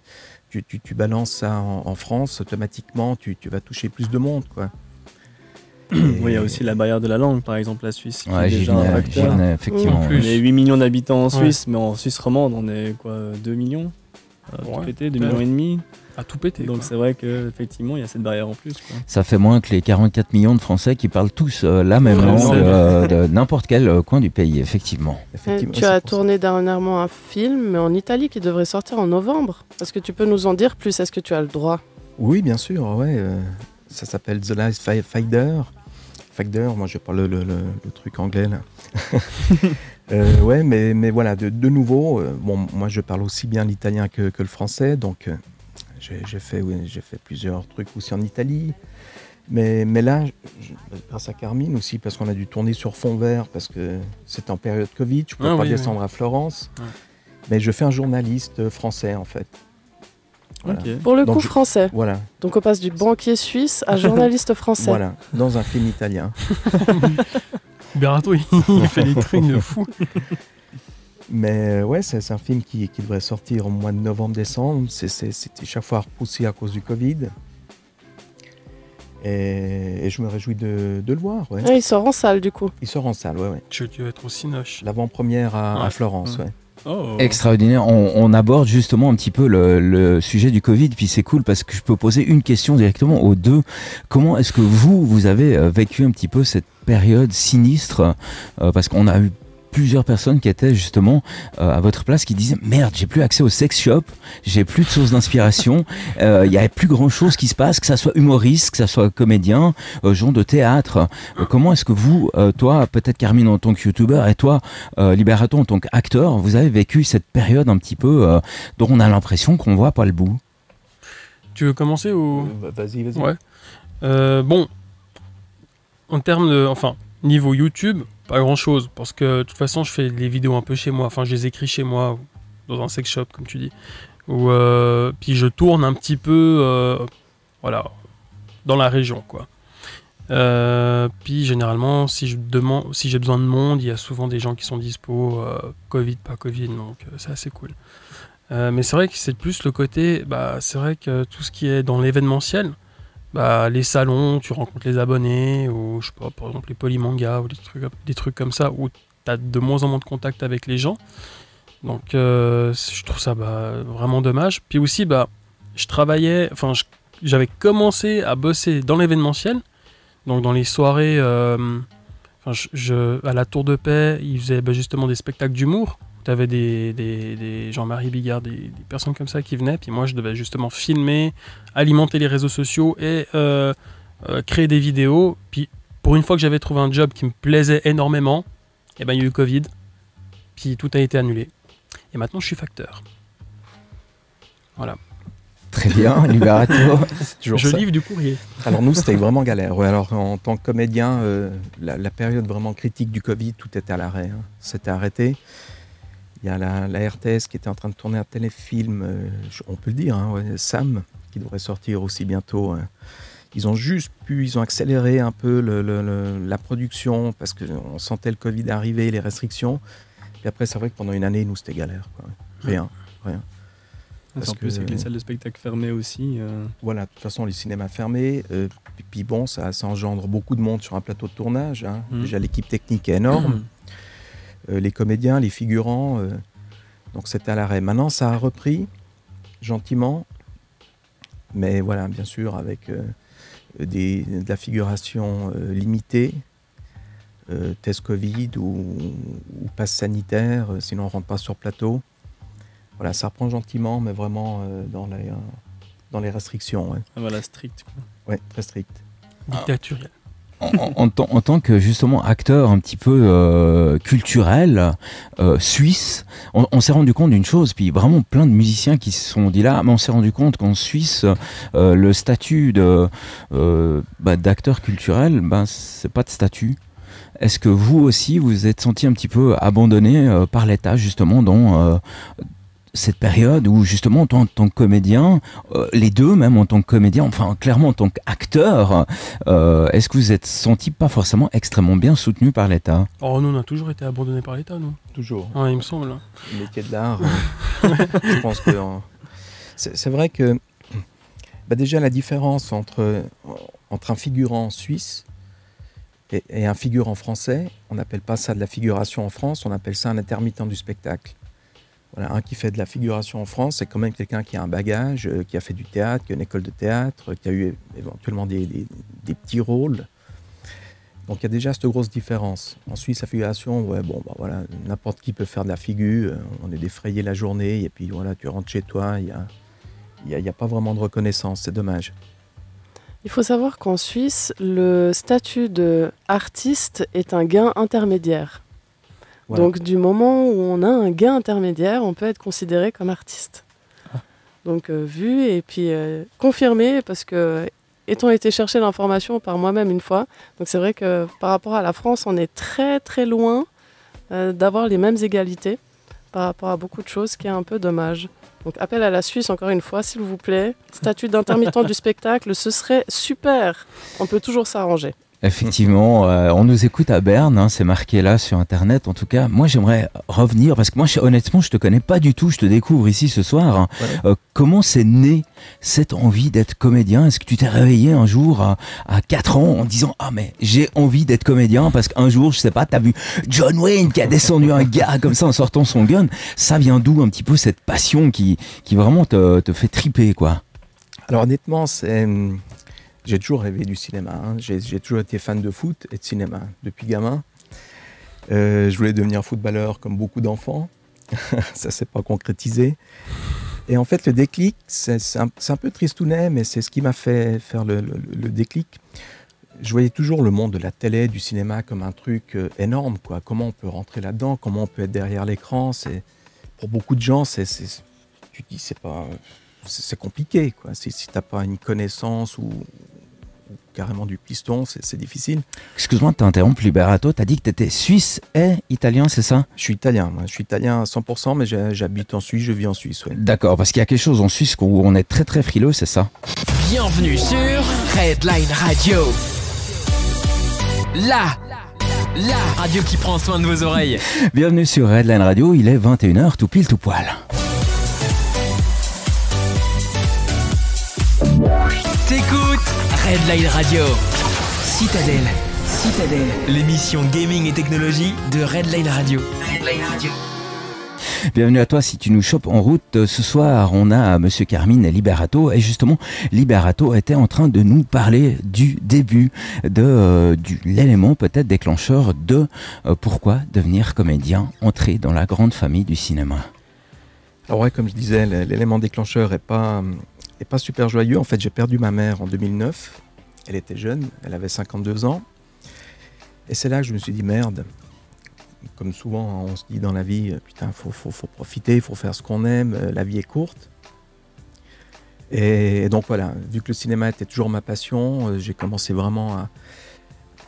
tu, tu- tu balances ça en, en France, automatiquement, tu, tu vas toucher plus de monde, quoi. Oui, il y a aussi la barrière de la langue, par exemple, la Suisse. qui est Ouais, j'y déjà un venais, j'y facteur. venais, effectivement. En On plus. est 8 millions d'habitants en Ouais. Suisse, mais en Suisse romande, on est quoi 2 millions? Euh, tout Ouais, pété, 2 peut-être. millions et demi? À tout péter. Donc c'est vrai qu'effectivement, il y a cette barrière en plus. quoi. Ça fait moins que les 44 millions de Français qui parlent tous euh, la même langue euh, de n'importe quel euh, coin du pays, effectivement. Effectivement, tu as tourné dernièrement un film, mais en Italie, qui devrait sortir en novembre. Est-ce que tu peux nous en dire plus? Est-ce que tu as le droit? Oui, bien sûr, ouais. euh, ça s'appelle The Last Fi- Fighter. Fighter, moi je parle le, le- le- le truc anglais là. Euh, ouais, mais, mais voilà, de, de nouveau, euh, bon, moi je parle aussi bien l'italien que, que le français, donc euh, j'ai fait, oui, j'ai fait plusieurs trucs aussi en Italie. Mais, mais là, je- grâce à Carmine aussi, parce qu'on a dû tourner sur fond vert, parce que c'était en période Covid, je ne pouvais Ah pas oui, descendre à Florence. Ouais. Mais je fais un journaliste français en fait. Voilà. Pour le Donc coup je- français. Voilà, Donc on passe du banquier suisse à journaliste français. voilà, dans un film italien. Berato, il il fait des trucs de fou. Mais euh, ouais, c'est un film qui, qui devrait sortir au mois de novembre-décembre. C'était chaque fois repoussé à cause du Covid. Et, et je me réjouis de, de le voir. Ouais. Ah, il sort en salle du coup. Il sort en salle, ouais, ouais. Tu tu vas être aussi noche. L'avant-première à, à. Florence, Ouais. ouais. Oh. Extraordinaire. On, on aborde justement un petit peu le, le sujet du Covid, puis c'est cool parce que je peux poser une question directement aux deux. Comment est-ce que vous, vous avez euh, vécu un petit peu cette période sinistre Euh, Parce qu'on a eu plusieurs personnes qui étaient justement euh, à votre place qui disaient merde j'ai plus accès au sex shop j'ai plus de source d'inspiration euh, il y a plus grand chose qui se passe que ça soit humoriste que ça soit comédien euh, gens de théâtre Euh, comment est-ce que vous euh, toi peut-être Carmine en tant que youtubeur et toi euh, Liberato en tant qu'acteur vous avez vécu cette période un petit peu euh, dont on a l'impression qu'on voit pas le bout? Tu veux commencer ou? Euh, Vas-y, vas-y. Ouais. Euh, bon, en termes de, enfin, niveau YouTube, pas grand chose, parce que de toute façon, je fais les vidéos un peu chez moi, enfin, je les écris chez moi, dans un sex shop, comme tu dis, ou euh, puis je tourne un petit peu, euh, voilà, dans la région, quoi. Euh, puis généralement, si je demande, si j'ai besoin de monde, il y a souvent des gens qui sont dispo, Covid, pas Covid, donc c'est assez cool. Mais c'est vrai que c'est plus le côté, bah, c'est vrai que tout ce qui est dans l'événementiel, bah, les salons, tu rencontres les abonnés, ou je sais pas, par exemple les polymanga, ou des trucs, des trucs comme ça, où tu as de moins en moins de contact avec les gens. Donc euh, je trouve ça bah, vraiment dommage. Puis aussi, bah, je travaillais, enfin, j'avais commencé à bosser dans l'événementiel, donc dans les soirées, euh, à la Tour de Paix, ils faisaient bah, justement des spectacles d'humour. Tu avais des, des, des Jean-Marie Bigard, des, des personnes comme ça qui venaient, puis moi je devais justement filmer, alimenter les réseaux sociaux et euh, euh, créer des vidéos. Puis pour une fois que j'avais trouvé un job qui me plaisait énormément, et ben il y a eu le Covid, puis tout a été annulé. Et maintenant je suis facteur. Voilà. Très bien, Liberato. Je ça. livre du courrier. Alors nous, c'était vraiment galère. Ouais, alors en tant que comédien, euh, la, la période vraiment critique du Covid, tout était à l'arrêt. hein. C'était arrêté. Il y a la, la RTS qui était en train de tourner un téléfilm, euh, on peut le dire, hein, ouais, Sam, qui devrait sortir aussi bientôt. hein. Ils ont juste pu, ils ont accéléré un peu le- le- le- la production parce qu'on sentait le Covid arriver, les restrictions. Et après, c'est vrai que pendant une année, nous, c'était galère. quoi. Rien. Parce en plus, avec que- les salles de spectacle fermées aussi. euh, Voilà, de toute façon, les cinémas fermés. euh, puis, puis bon, ça, ça engendre beaucoup de monde sur un plateau de tournage. hein. Mhm. Déjà, l'équipe technique est énorme. les comédiens, les figurants. euh, donc, c'était à l'arrêt. Maintenant, ça a repris gentiment. Mais voilà, bien sûr, avec euh, des, de la figuration euh, limitée. euh, test Covid ou, ou passe sanitaire, euh, sinon on rentre pas sur plateau. Voilà, ça reprend gentiment, mais vraiment euh, dans, les, euh, dans les restrictions. Ouais. ah, voilà, strict. quoi. Ouais, très strict. Dictatorial. En, tant, que justement acteur un petit peu euh, culturel euh, suisse, on, s'est rendu compte d'une chose, puis vraiment plein de musiciens qui se sont dit là, mais on s'est rendu compte qu'en Suisse, euh, le statut de euh, bah, d'acteur culturel, ben c'est pas de statut. Est-ce que vous aussi, vous vous êtes senti un petit peu abandonné euh, par l'État justement dans euh, cette période où justement en tant, en tant que comédien, euh, les deux même en tant que comédien, enfin clairement en tant qu'acteur, euh, est-ce que vous êtes senti pas forcément extrêmement bien soutenu par l'État? Oh, nous, on a toujours été abandonnés par l'État, nous. Toujours. Ouais, il me semble. Le métier de l'art. euh, je pense que. c'est c'est vrai que. bah, déjà, la différence entre, entre un figurant suisse et, et un figurant français, on n'appelle pas ça de la figuration en France, on appelle ça un intermittent du spectacle. Un qui fait de la figuration en France, c'est quand même quelqu'un qui a un bagage, euh, qui a fait du théâtre, qui a une école de théâtre, qui a eu éventuellement des, petits rôles. Donc il y a déjà cette grosse différence. En Suisse, la figuration, ouais, bon, bah, voilà, n'importe qui peut faire de la figure. euh, On est défrayé la journée et puis voilà, tu rentres chez toi, il n'y a, a- pas vraiment de reconnaissance, c'est dommage. Il faut savoir qu'en Suisse, le statut de artiste est un gain intermédiaire. Voilà. Donc du moment où on a un gain intermédiaire, on peut être considéré comme artiste. Donc euh, vu et puis euh, confirmé parce que étant été chercher l'information par moi-même une fois, donc c'est vrai que par rapport à la France, on est très très loin euh, d'avoir les mêmes égalités par rapport à beaucoup de choses, ce qui est un peu dommage. Donc appel à la Suisse encore une fois, s'il vous plaît. Statut d'intermittent du spectacle, ce serait super. On peut toujours s'arranger. Effectivement, euh, on nous écoute à Berne, hein, c'est marqué là sur internet. En tout cas, moi j'aimerais revenir parce que moi je- honnêtement je te connais pas du tout, je te découvre ici ce soir. hein. Ouais. Euh, comment c'est né cette envie d'être comédien? Est-ce que tu t'es réveillé un jour à, à 4 ans en disant ah mais j'ai envie d'être comédien parce qu'un jour je sais pas t'as vu John Wayne qui a descendu un gars comme ça en sortant son gun? Ça vient d'où un petit peu cette passion qui qui vraiment te, te fait triper quoi? Alors honnêtement, c'est, hum, j'ai toujours rêvé du cinéma. hein. J'ai, toujours été fan de foot et de cinéma depuis gamin. Euh, je voulais devenir footballeur comme beaucoup d'enfants. Ça s'est pas concrétisé. Et en fait, le déclic, c'est, un, un peu tristounet, mais c'est ce qui m'a fait faire le, déclic. Je voyais toujours le monde de la télé, du cinéma comme un truc euh, énorme. Comment on peut rentrer là-dedans? Comment on peut être derrière l'écran? Pour beaucoup de gens, c'est- tu te dis c'est pas c'est compliqué. Quoi. Si, si tu n'as pas une connaissance ou, ou carrément du piston, c'est difficile. Excuse-moi de t'interrompre, Liberato. T'as dit que t'étais suisse et italien, c'est ça? Je suis italien, moi. je suis italien à 100%, mais j'ai- j'habite en Suisse, je vis en Suisse. ouais. D'accord, parce qu'il y a quelque chose en Suisse où on est très très frileux, c'est ça? Bienvenue sur Redline Radio. La, la radio qui prend soin de vos oreilles. Bienvenue sur Redline Radio, il est 21h tout pile tout poil. T'écoutes Redline Radio. Citadelle. Citadelle. L'émission gaming et technologie de Redline Radio. Redline Radio. Bienvenue à toi si tu nous chopes en route. Ce soir, on a Monsieur Carmine Liberato et justement, Liberato était en train de nous parler du début de euh, du- l'élément peut-être déclencheur de euh, pourquoi devenir comédien, entrer dans la grande famille du cinéma. Alors ouais, comme je disais, l'élément déclencheur est pas, pas super joyeux. En fait, j'ai perdu ma mère en 2009. Elle était jeune, elle avait 52 ans. Et c'est là que je me suis dit, merde, comme souvent on se dit dans la vie, putain, faut, faut, faut profiter, il faut faire ce qu'on aime, euh, la vie est courte. Et donc voilà, vu que le cinéma était toujours ma passion, euh, j'ai commencé vraiment à,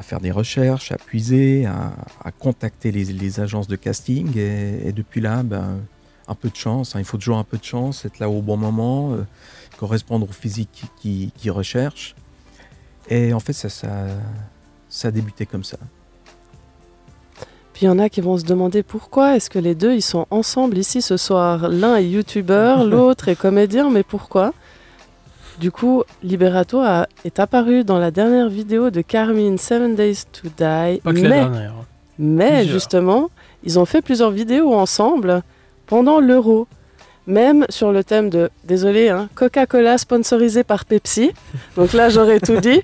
faire des recherches, à puiser, à, contacter les, agences de casting. Et, et depuis là, ben, un peu de chance, hein, il faut toujours un peu de chance, être là au bon moment, euh, correspondre au physique qui, qui, qui recherche. Et en fait, ça, ça, ça a débuté comme ça. Puis il y en a qui vont se demander pourquoi est-ce que les deux ils sont ensemble ici ce soir. L'un est youtubeur, l'autre est comédien, mais pourquoi? Du coup, Liberato a- est apparu dans la dernière vidéo de Carmine, Seven Days to Die. Pas que la mais dernière. mais Plusieurs. justement, ils ont fait plusieurs vidéos ensemble pendant l'Euro. Même sur le thème de, désolé, hein, Coca-Cola sponsorisé par Pepsi. Donc là, j'aurais tout dit.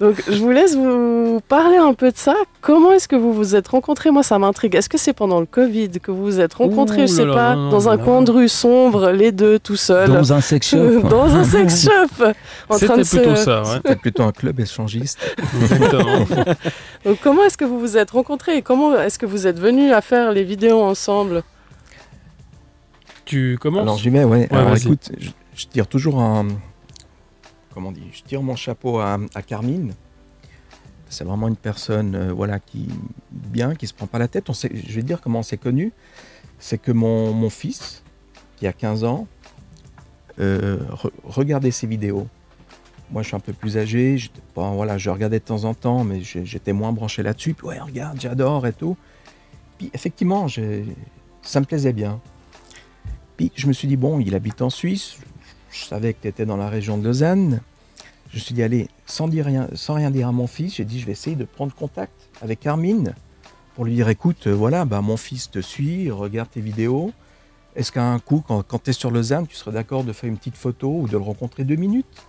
Donc je vous laisse vous parler un peu de ça. Comment est-ce que vous vous êtes rencontrés? Moi, ça m'intrigue. Est-ce que c'est pendant le Covid que vous vous êtes rencontrés? Ouh Je sais là pas, dans un coin de rue sombre, les deux tout seuls. Dans un sex shop. dans un sex shop. C'était se- plutôt ça, ouais. C'était plutôt un club échangiste. Exactement. Donc comment est-ce que vous vous êtes rencontrés et comment est-ce que vous êtes venus à faire les vidéos ensemble? Tu commences Alors j'y vais, ouais. Ouais, Alors écoute, je, je tire toujours un. Comment on dit Je tire mon chapeau à, à Carmine. C'est vraiment une personne, euh, voilà, qui bien, qui se prend pas la tête. On sait, je vais te dire comment on s'est connus. C'est que mon, mon fils, qui a 15 ans, euh, re- regardait ses vidéos. Moi, je suis un peu plus âgé. Pas, voilà, je regardais de temps en temps, mais j'étais moins branché là-dessus. Puis ouais, regarde, j'adore et tout. Puis effectivement, ça me plaisait bien. Puis je me suis dit, bon, il habite en Suisse, je savais que tu étais dans la région de Lausanne. Je me suis dit, allez, sans, rien, dire à mon fils, j'ai dit, je vais essayer de prendre contact avec Carmine pour lui dire, écoute, euh, voilà, bah, mon fils te suit, regarde tes vidéos. Est-ce qu'à un coup, quand, tu es sur Lausanne, tu serais d'accord de faire une petite photo ou de le rencontrer deux minutes?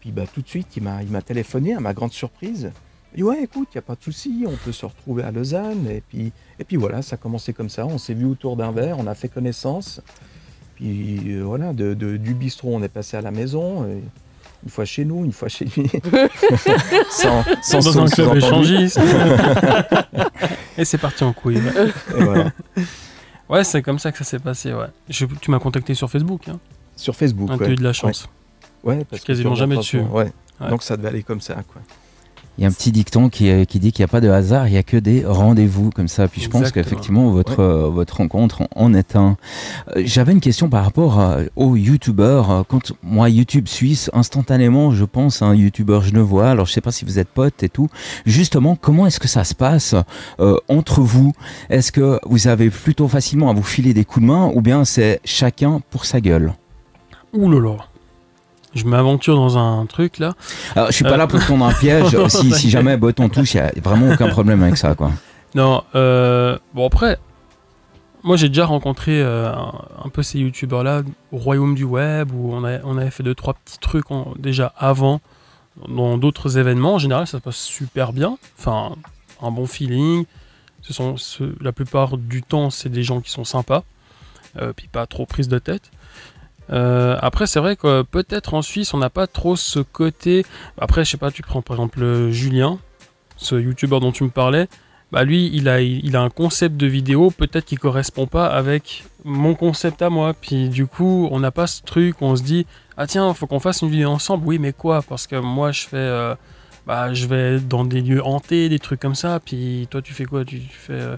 Puis bah, tout de suite, il m'a téléphoné à ma grande surprise. Il dit, ouais, écoute, il n'y a pas de souci, on peut se retrouver à Lausanne. Et puis, et puis voilà, ça a commencé comme ça. On s'est vu autour d'un verre, on a fait connaissance. Puis euh, voilà, de, de- du bistrot, on est passé à la maison. et une fois chez nous, une fois chez lui. sans, sans dans un club échangiste. Et c'est parti en couille. ouais. Et voilà. Ouais, c'est comme ça que ça s'est passé, ouais. Je- tu m'as contacté sur Facebook, hein. Sur Facebook. Ah, ouais. Eu de la chance. Ouais, parce suis quasiment jamais dessus. Ouais. Donc ça devait aller comme ça, quoi. Il y a un petit dicton qui, euh, qui dit qu'il n'y a pas de hasard, il n'y a que des rendez-vous comme ça. Puis je pense qu'effectivement, votre, euh, votre rencontre en- en est un. Euh, J'avais une question par rapport euh, aux youtubeurs. Quand moi, YouTube suisse, instantanément, je pense à un youtubeur genevois. Alors, je sais pas si vous êtes potes et tout. Justement, comment est-ce que ça se passe entre vous? Est-ce que vous avez plutôt facilement à vous filer des coups de main ou bien c'est chacun pour sa gueule? Ouh là là. Je m'aventure dans un truc là. Alors, je suis pas Euh. là pour te tendre un piège. si, si jamais Botton touche, il n'y a vraiment aucun problème avec ça, quoi. Non, euh, bon après, moi j'ai déjà rencontré euh, un, peu ces youtubeurs là au royaume du web où on, a- on avait fait deux trois petits trucs en- déjà avant dans d'autres événements. En général, ça se passe super bien. Enfin, un bon feeling. Ce sont ce- la plupart du temps, c'est des gens qui sont sympas, euh, puis pas trop prise de tête. Euh, après, c'est vrai que peut-être en Suisse, on n'a pas trop ce côté. Après, je sais pas, tu prends par exemple euh, Julien, ce youtubeur dont tu me parlais bah lui, il a, il a un concept de vidéo, peut-être qui correspond pas avec mon concept à moi. Puis du coup, on n'a pas ce truc on se dit, ah tiens, faut qu'on fasse une vidéo ensemble. Oui, mais quoi? Parce que moi, je fais, euh, bah, je vais dans des lieux hantés, des trucs comme ça. Puis toi, tu fais quoi? Tu, fais, euh,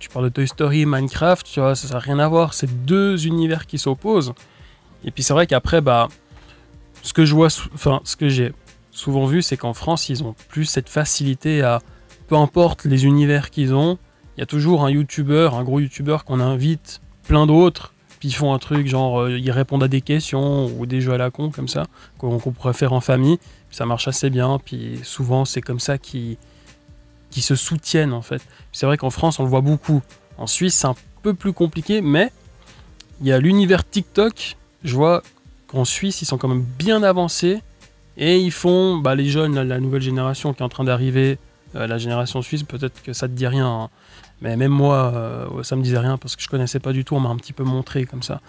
tu parles de Toy Story, Minecraft, tu vois, ça n'a rien à voir. C'est deux univers qui s'opposent. Et puis c'est vrai qu'après, bah, ce que je vois, enfin, ce que j'ai souvent vu, c'est qu'en France, ils ont plus cette facilité à peu importe les univers qu'ils ont, il y a toujours un youtubeur, un gros youtubeur qu'on invite plein d'autres puis ils font un truc genre euh, ils répondent à des questions ou des jeux à la con comme ça qu'on pourrait faire en famille. Ça marche assez bien, puis souvent c'est comme ça qu'ils qu'ils se soutiennent en fait. C'est vrai qu'en France on le voit beaucoup. En Suisse c'est un peu plus compliqué, mais il y a l'univers TikTok. Je vois qu'en Suisse ils sont quand même bien avancés et ils font bah, les jeunes, la, nouvelle génération qui est en train d'arriver, euh, la génération suisse. Peut-être que ça te dit rien. hein. Mais même moi, euh, ça me disait rien parce que je connaissais pas du tout. On m'a un petit peu montré comme ça.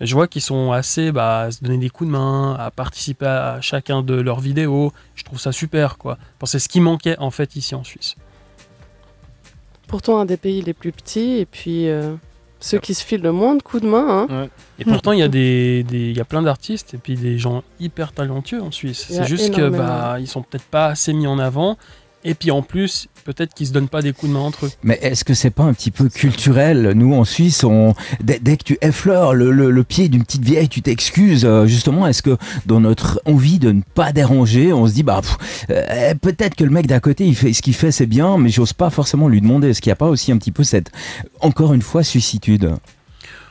Je vois qu'ils sont assez bah, à se donner des coups de main, à participer à chacun de leurs vidéos. Je trouve ça super, quoi. C'est ce qui manquait en fait ici en Suisse. Pourtant, un des pays les plus petits, et puis euh, ceux qui se filent le moins de coups de main. hein. Et pourtant, il y a des, des- y a plein d'artistes et puis des gens hyper talentueux en Suisse. C'est juste que bah, ils sont peut-être pas assez mis en avant. Et puis en plus, peut-être qu'ils se donnent pas des coups de main entre eux. Mais est-ce que c'est pas un petit peu culturel? Nous, en Suisse, on... dès, dès que tu effleures le, le- le pied d'une petite vieille, tu t'excuses. euh, Justement, est-ce que dans notre envie de ne pas déranger, on se dit, bah, euh, peut-être que le mec d'à côté, il fait ce qu'il fait, c'est bien, mais j'ose pas forcément lui demander. Est-ce qu'il n'y a pas aussi un petit peu cette, encore une fois, suicitude?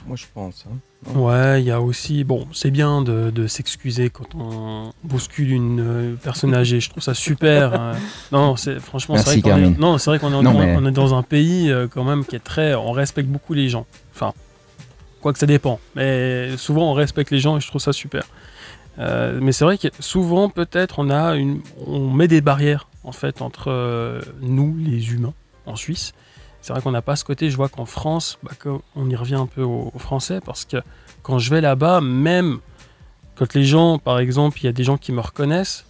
Moi, je pense. hein. Ouais, il y a aussi. Bon, c'est bien de, de s'excuser quand on bouscule une euh, personne âgée. Je trouve ça super. hein. Non, c'est franchement, c'est vrai qu'on est, non, c'est vrai qu'on est, Non, on- mais- on est dans un pays euh, quand même qui est très. On respecte beaucoup les gens. Enfin, quoi que ça dépend. Mais souvent, on respecte les gens et je trouve ça super. Euh, mais c'est vrai que souvent, peut-être, on a une, on met des barrières en fait entre nous, les humains, en Suisse. C'est vrai qu'on n'a pas ce côté. Je vois qu'en France, bah, on y revient un peu aux, Français parce que quand je vais là-bas, même quand les gens, par exemple, il y a des gens qui me reconnaissent,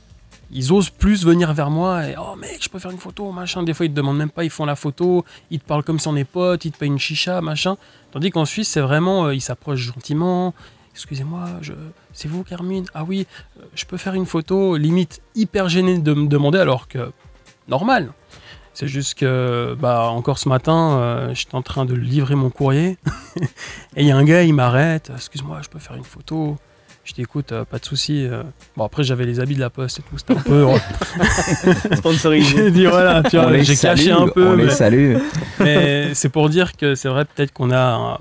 ils osent plus venir vers moi et oh mec, je peux faire une photo, machin. Des fois, ils te demandent même pas, ils font la photo, ils te parlent comme si on est potes, ils te payent une chicha, machin. Tandis qu'en Suisse, c'est vraiment, euh, ils s'approchent gentiment. Excusez-moi, c'est vous, Carmine? Ah oui, euh, je peux faire une photo, limite hyper gêné de me demander alors que normal. C'est juste que, bah, encore ce matin, euh, j'étais en train de livrer mon courrier et il y a un gars, il m'arrête. Excuse-moi, je peux faire une photo? Je dis, écoute, euh, pas de souci. euh. Bon, après, j'avais les habits de la poste et tout. C'était un peu. Sponsorisé. J'ai dit, voilà, tu vois, j'ai caché un peu. On les mais- salue. mais c'est pour dire que c'est vrai, peut-être qu'on a. un-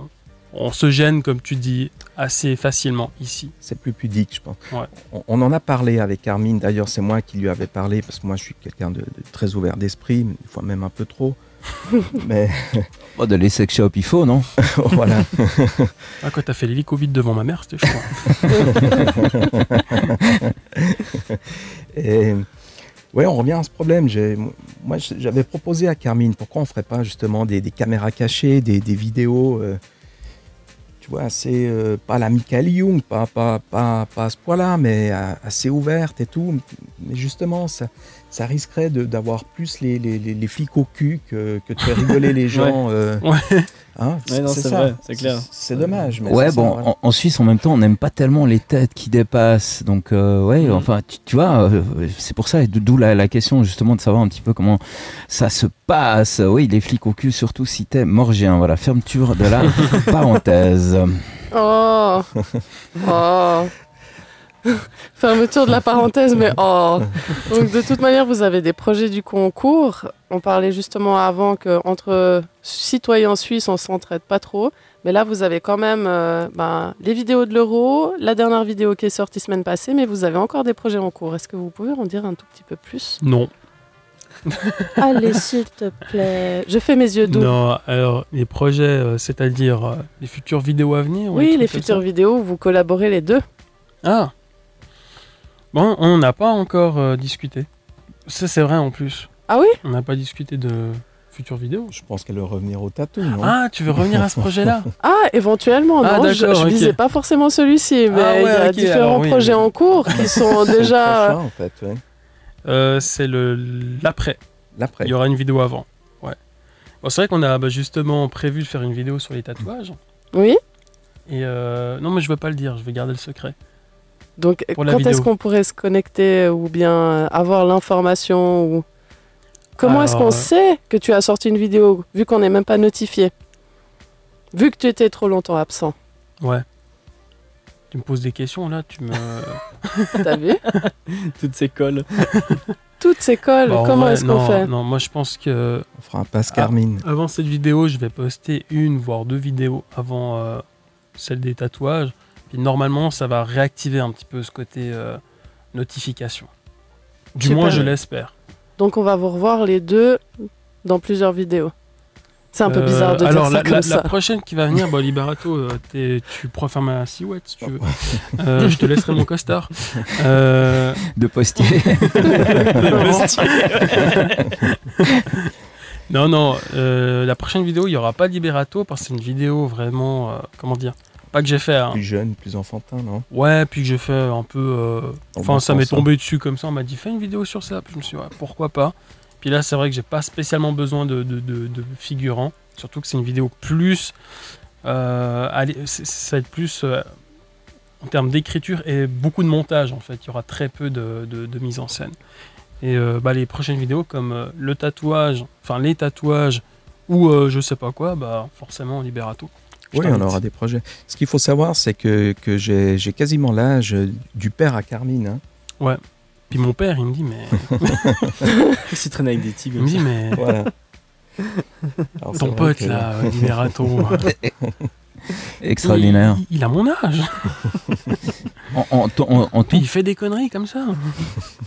On se gêne, comme tu dis, assez facilement ici. C'est plus pudique, je pense. Ouais. On, on en a parlé avec Carmine. D'ailleurs, c'est moi qui lui avais parlé parce que moi, je suis quelqu'un de, de très ouvert d'esprit, des fois même un peu trop. Mais Oh, de les sex shop, il faut, non voilà. Ah, quand t'as fait l'hélicobite devant ma mère, c'était chaud. Et ouais, on revient à ce problème. Moi, j'avais proposé à Carmine pourquoi on ferait pas justement des, des caméras cachées, des, des vidéos, euh, vois, assez euh, pas la Michael Young, pas, pas, pas, pas à ce point-là, mais euh, assez ouvertes et tout. Mais justement, ça, ça risquerait de- d'avoir plus les, les, les, les flics au cul que, que de faire rigoler les gens. euh, Ouais. hein, Ouais, non, c'est ça. vrai, c'est clair. C'est dommage. Mais Ouais, ça, bon, en, en Suisse, en même temps, on n'aime pas tellement les têtes qui dépassent. Donc, euh, ouais, Mm. enfin, tu, tu vois, euh, c'est pour ça, et d'où la, la question, justement, de savoir un petit peu comment ça se passe. Oui, les flics au cul, surtout si t'es morgien. Voilà, fermeture de la parenthèse. Oh Oh Fermeture de la parenthèse, mais oh Donc de toute manière, vous avez des projets du concours. On parlait justement avant qu'entre citoyens suisses, on s'entraide pas trop. Mais là, vous avez quand même euh, ben, les vidéos de l'euro, la dernière vidéo qui est sortie semaine passée, mais vous avez encore des projets en cours. Est-ce que vous pouvez en dire un tout petit peu plus? Non. Allez, s'il te plaît. Je fais mes yeux doux. Non, alors, les projets, euh, c'est-à-dire euh, les futures vidéos à venir ou Oui, les futures vidéos, vous collaborez les deux. Ah Bon, on n'a pas encore euh, discuté. Ça, c'est vrai en plus. Ah oui? On n'a pas discuté de futures vidéos. Je pense qu'elle va revenir au tatou, non? Ah, tu veux revenir à ce projet-là? Ah, éventuellement, Ah, non, je, d'accord, je ok. visais pas forcément celui-ci, mais Ah ouais, il y a différents alors oui, projets en cours qui sont déjà... prochain, en fait, ouais. Euh, C'est le l'après. L'après. Il y aura une vidéo avant. Ouais. Bon, c'est vrai qu'on a bah, justement prévu de faire une vidéo sur les tatouages. Oui Et euh, non, mais je veux pas le dire, je vais garder le secret. Donc, Pour quand est-ce qu'on pourrait se connecter ou bien euh, avoir l'information ou... Comment est-ce qu'on euh, sait que tu as sorti une vidéo, vu qu'on n'est même pas notifié? Vu que tu étais trop longtemps absent. Ouais. Tu me poses des questions là, tu me. T'as vu? Toutes ces colles. Toutes ces colles, Bon, comment ouais, est-ce qu'on fait? Non, moi je pense que On fera un passe Ah. Carmine. avant cette vidéo, je vais poster une voire deux vidéos avant euh, celle des tatouages. Puis normalement, ça va réactiver un petit peu ce côté euh, notification. Du Super. moins, je l'espère. Donc on va vous revoir les deux dans plusieurs vidéos. C'est un peu Euh, bizarre de alors, dire ça la, comme la- ça. la prochaine qui va venir, bon, Liberato, euh, t'es- tu pourras faire ma silhouette si tu veux. Euh, je te laisserai mon costard. Euh, De postier. non, non, euh, la prochaine vidéo, il n'y aura pas de Liberato parce que c'est une vidéo vraiment, euh, comment dire, pas que j'ai fait. hein. Plus jeune, plus enfantin, non? Ouais, puis que j'ai fait un peu. euh, Enfin, ça m'est tombé dessus comme ça. On m'a dit fais une vidéo sur ça. Puis je me suis dit ouais, pourquoi pas? Puis là, c'est vrai que j'ai pas spécialement besoin de, de, de- de figurants. Surtout que c'est une vidéo plus. euh, allez, ça va être plus euh, en termes d'écriture et beaucoup de montage en fait. Il y aura très peu de, de- mise en scène. Et bah, les prochaines vidéos comme le tatouage, enfin les tatouages ou je sais pas quoi, bah forcément Liberato. Je Oui, on aura des projets. Ce qu'il faut savoir, c'est que, que j'ai j'ai quasiment l'âge du père à Carmine. hein. Puis mon père, il me dit mais, Si traîne avec des tigres. il me dit mais Voilà. Alors, c'est ton vrai pote que- là, euh, Liberato. Extraordinaire. Il, il a mon âge. En, en- en- en Puis tant- il fait des conneries comme ça.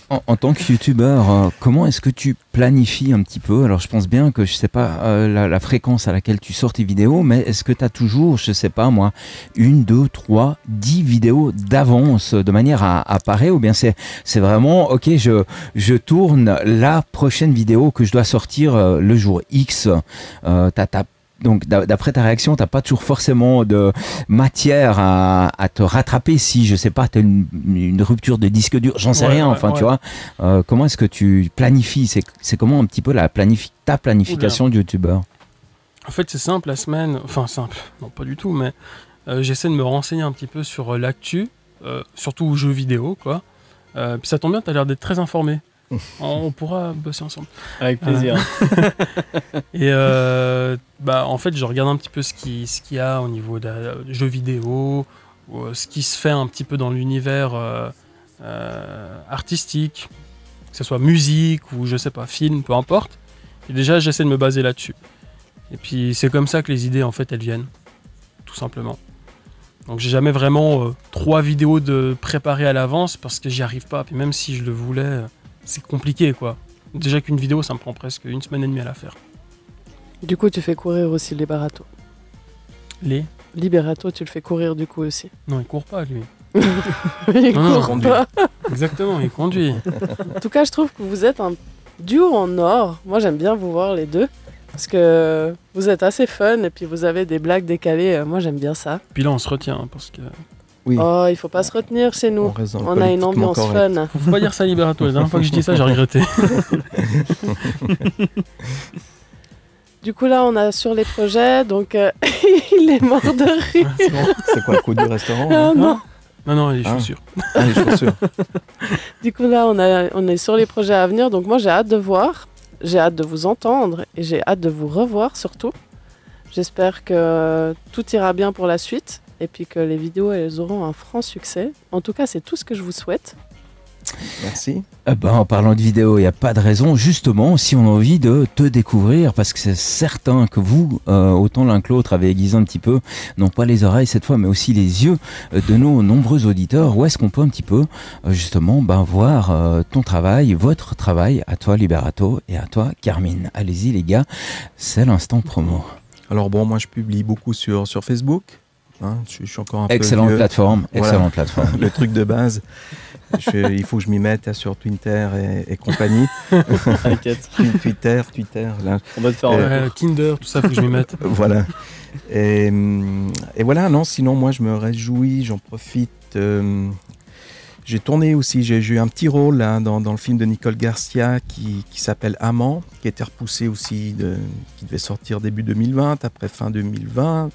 En, tant que youtubeur, euh, comment est-ce que tu planifies un petit peu? Alors je pense bien que je sais pas euh, la, fréquence à laquelle tu sors tes vidéos, mais est-ce que tu as toujours, je sais pas moi, une, deux, trois, dix vidéos d'avance de manière à, à parer? Ou bien c'est vraiment ok je tourne la prochaine vidéo que je dois sortir euh, le jour X. donc d'a- d'après ta réaction, t'as pas toujours forcément de matière à, à te rattraper si je sais pas t'as une, une rupture de disque dur, j'en sais Ouais, rien. ouais, Enfin tu ouais. vois, Euh, comment est-ce que tu planifies? C'est comment un petit peu la planifi ta planification de youtubeur? En fait, c'est simple, la semaine. Enfin, simple, non, pas du tout, mais euh, j'essaie de me renseigner un petit peu sur euh, l'actu, euh, surtout aux jeux vidéo, quoi. Puis ça tombe bien, tu as l'air d'être très informé. On, pourra bosser ensemble. Avec plaisir. Et euh, bah, en fait, je regarde un petit peu ce qu'il ce qu'il y a au niveau des jeux vidéo, ou, euh, ce qui se fait un petit peu dans l'univers euh, euh, artistique, que ce soit musique ou je sais pas, film, peu importe. Et déjà, j'essaie de me baser là-dessus. Et puis, c'est comme ça que les idées, en fait, elles viennent, tout simplement. Donc, j'ai jamais vraiment euh, trois vidéos de préparées à l'avance parce que j'y arrive pas. Puis même si je le voulais, euh, c'est compliqué, quoi. Déjà qu'une vidéo, ça me prend presque une semaine et demie à la faire. Du coup, tu fais courir aussi Liberato. Les Liberato, tu le fais courir du coup aussi. Non, il court pas, lui. Il Non, court pas. Exactement, il conduit. En tout cas, je trouve que vous êtes un duo en or. Moi, j'aime bien vous voir les deux. Parce que vous êtes assez fun et puis vous avez des blagues décalées. Euh, Moi, j'aime bien ça. Puis là, on se retient, hein, parce que... Oui, Oh, il faut pas se retenir chez nous. On a une ambiance correct. fun. Faut pas dire ça, Liberato. La dernière fois que je dis ça, j'ai regretté. Du coup, là, on a sur les projets. Donc, euh, il est mort de rire. C'est quoi le coup du restaurant Ah hein non. Non, non, les Ah. chaussures. Ah, les chaussures. Du coup, là, on, a, on est sur les projets à venir. Donc, moi, j'ai hâte de voir. J'ai hâte de vous entendre. Et j'ai hâte de vous revoir surtout. J'espère que tout ira bien pour la suite. Et puis que les vidéos, elles auront un franc succès. En tout cas, c'est tout ce que je vous souhaite. Merci. Eh ben, en parlant de vidéo, il n'y a pas de raison, justement, si on a envie de te découvrir, parce que c'est certain que vous, euh, autant l'un que l'autre, avez aiguisé un petit peu, non pas les oreilles cette fois, mais aussi les yeux euh, de nos nombreux auditeurs. Où est-ce qu'on peut un petit peu, euh, justement, ben, voir euh, ton travail, votre travail, à toi Liberato et à toi Carmine? Allez-y les gars, c'est l'instant promo. Alors bon, moi je publie beaucoup sur, sur Facebook. Hein. je, je suis encore un peu Excellente plateforme, Voilà. excellente plateforme. le truc de base. Je- il faut que je m'y mette hein, sur Twitter et, et compagnie. Twitter, Twitter, là. On va te faire. Euh, Kinder, tout ça, faut que je m'y mette. voilà. Et, hum, et voilà, non, sinon moi je me réjouis, j'en profite. euh, j'ai tourné aussi, j'ai eu un petit rôle là, dans, dans le film de Nicole Garcia qui, qui s'appelle Amant, qui a été repoussé aussi, de, qui devait sortir début 2020, après fin 2020,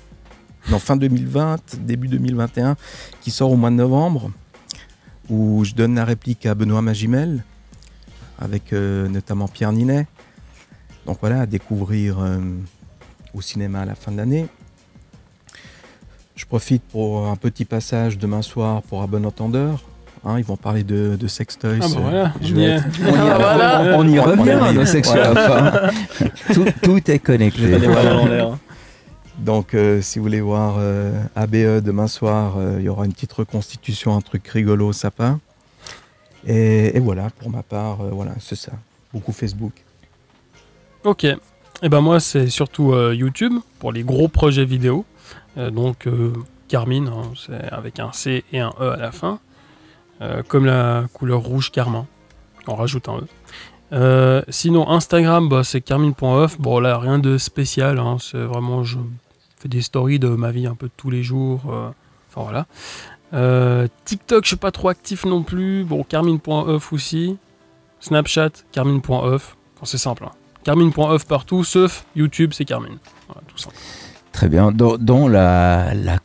non fin 2020, début 2021, qui sort au mois de novembre, où je donne la réplique à Benoît Magimel, avec euh, notamment Pierre Ninet. Donc voilà, à découvrir euh, au cinéma à la fin de l'année. Je profite pour un petit passage demain soir pour un bon entendeur. Hein, ils vont parler de, de sextoys. Ah bah euh, voilà, je on y vais est. être- On y, Ah, voilà. on y On tout, tout est Je vais connecté. Donc, euh, si vous voulez voir euh, ABE demain soir, euh, il y aura une petite reconstitution, un truc rigolo sapin. Et, voilà, pour ma part, voilà, c'est ça. Beaucoup Facebook. Ok. Et ben moi, c'est surtout YouTube pour les gros projets vidéo. Donc Carmine, hein, c'est avec un C et un E à la fin. Comme la couleur rouge Carmin. On rajoute un E. Sinon, Instagram, bah, c'est carmine.off. Bon, là, rien de spécial. hein, c'est vraiment, je fais des stories de ma vie un peu tous les jours. euh, Enfin, voilà. Euh, TikTok, je suis pas trop actif non plus. Bon, carmine.off aussi. Snapchat, carmine.off. C'est simple. hein. Partout, sauf YouTube, c'est Carmine. Voilà, tout simple. Très bien. Dans, la, la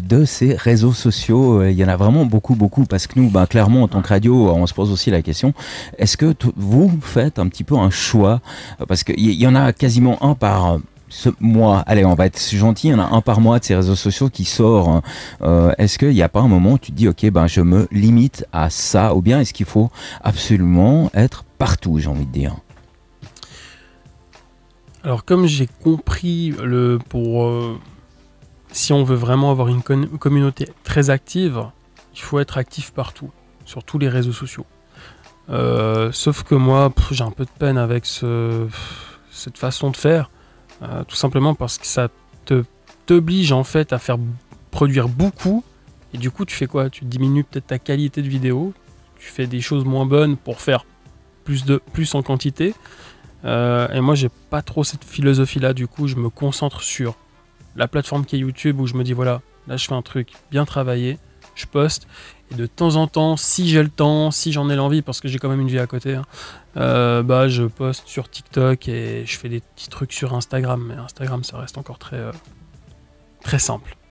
de ces réseaux sociaux, euh, il y en a vraiment beaucoup, beaucoup, parce que nous, ben, clairement, en tant que radio, on se pose aussi la question, est-ce que vous faites un petit peu un choix? Parce qu'il y en a quasiment un par ce mois. Allez, on va être gentil, il y en a un par mois de ces réseaux sociaux qui sort. hein. Euh, est-ce qu'il n'y a pas un moment où tu te dis, ok, ben, je me limite à ça, ou bien est-ce qu'il faut absolument être partout, j'ai envie de dire? Alors, comme j'ai compris, le, pour, euh, si on veut vraiment avoir une communauté très active, il faut être actif partout, sur tous les réseaux sociaux. Euh, sauf que moi, j'ai un peu de peine avec cette façon de faire, euh, tout simplement parce que ça te t'oblige en fait à faire produire beaucoup, et du coup, tu fais quoi? Tu diminues peut-être ta qualité de vidéo, tu fais des choses moins bonnes pour faire plus, de, plus en quantité. Euh, et moi, j'ai pas trop cette philosophie-là. Du coup, je me concentre sur la plateforme qui est YouTube où je me dis voilà, là, je fais un truc bien travaillé, je poste. Et de temps en temps, si j'ai le temps, si j'en ai l'envie, parce que j'ai quand même une vie à côté, hein, euh, bah, je poste sur TikTok et je fais des petits trucs sur Instagram. Mais Instagram, ça reste encore très, euh, très simple.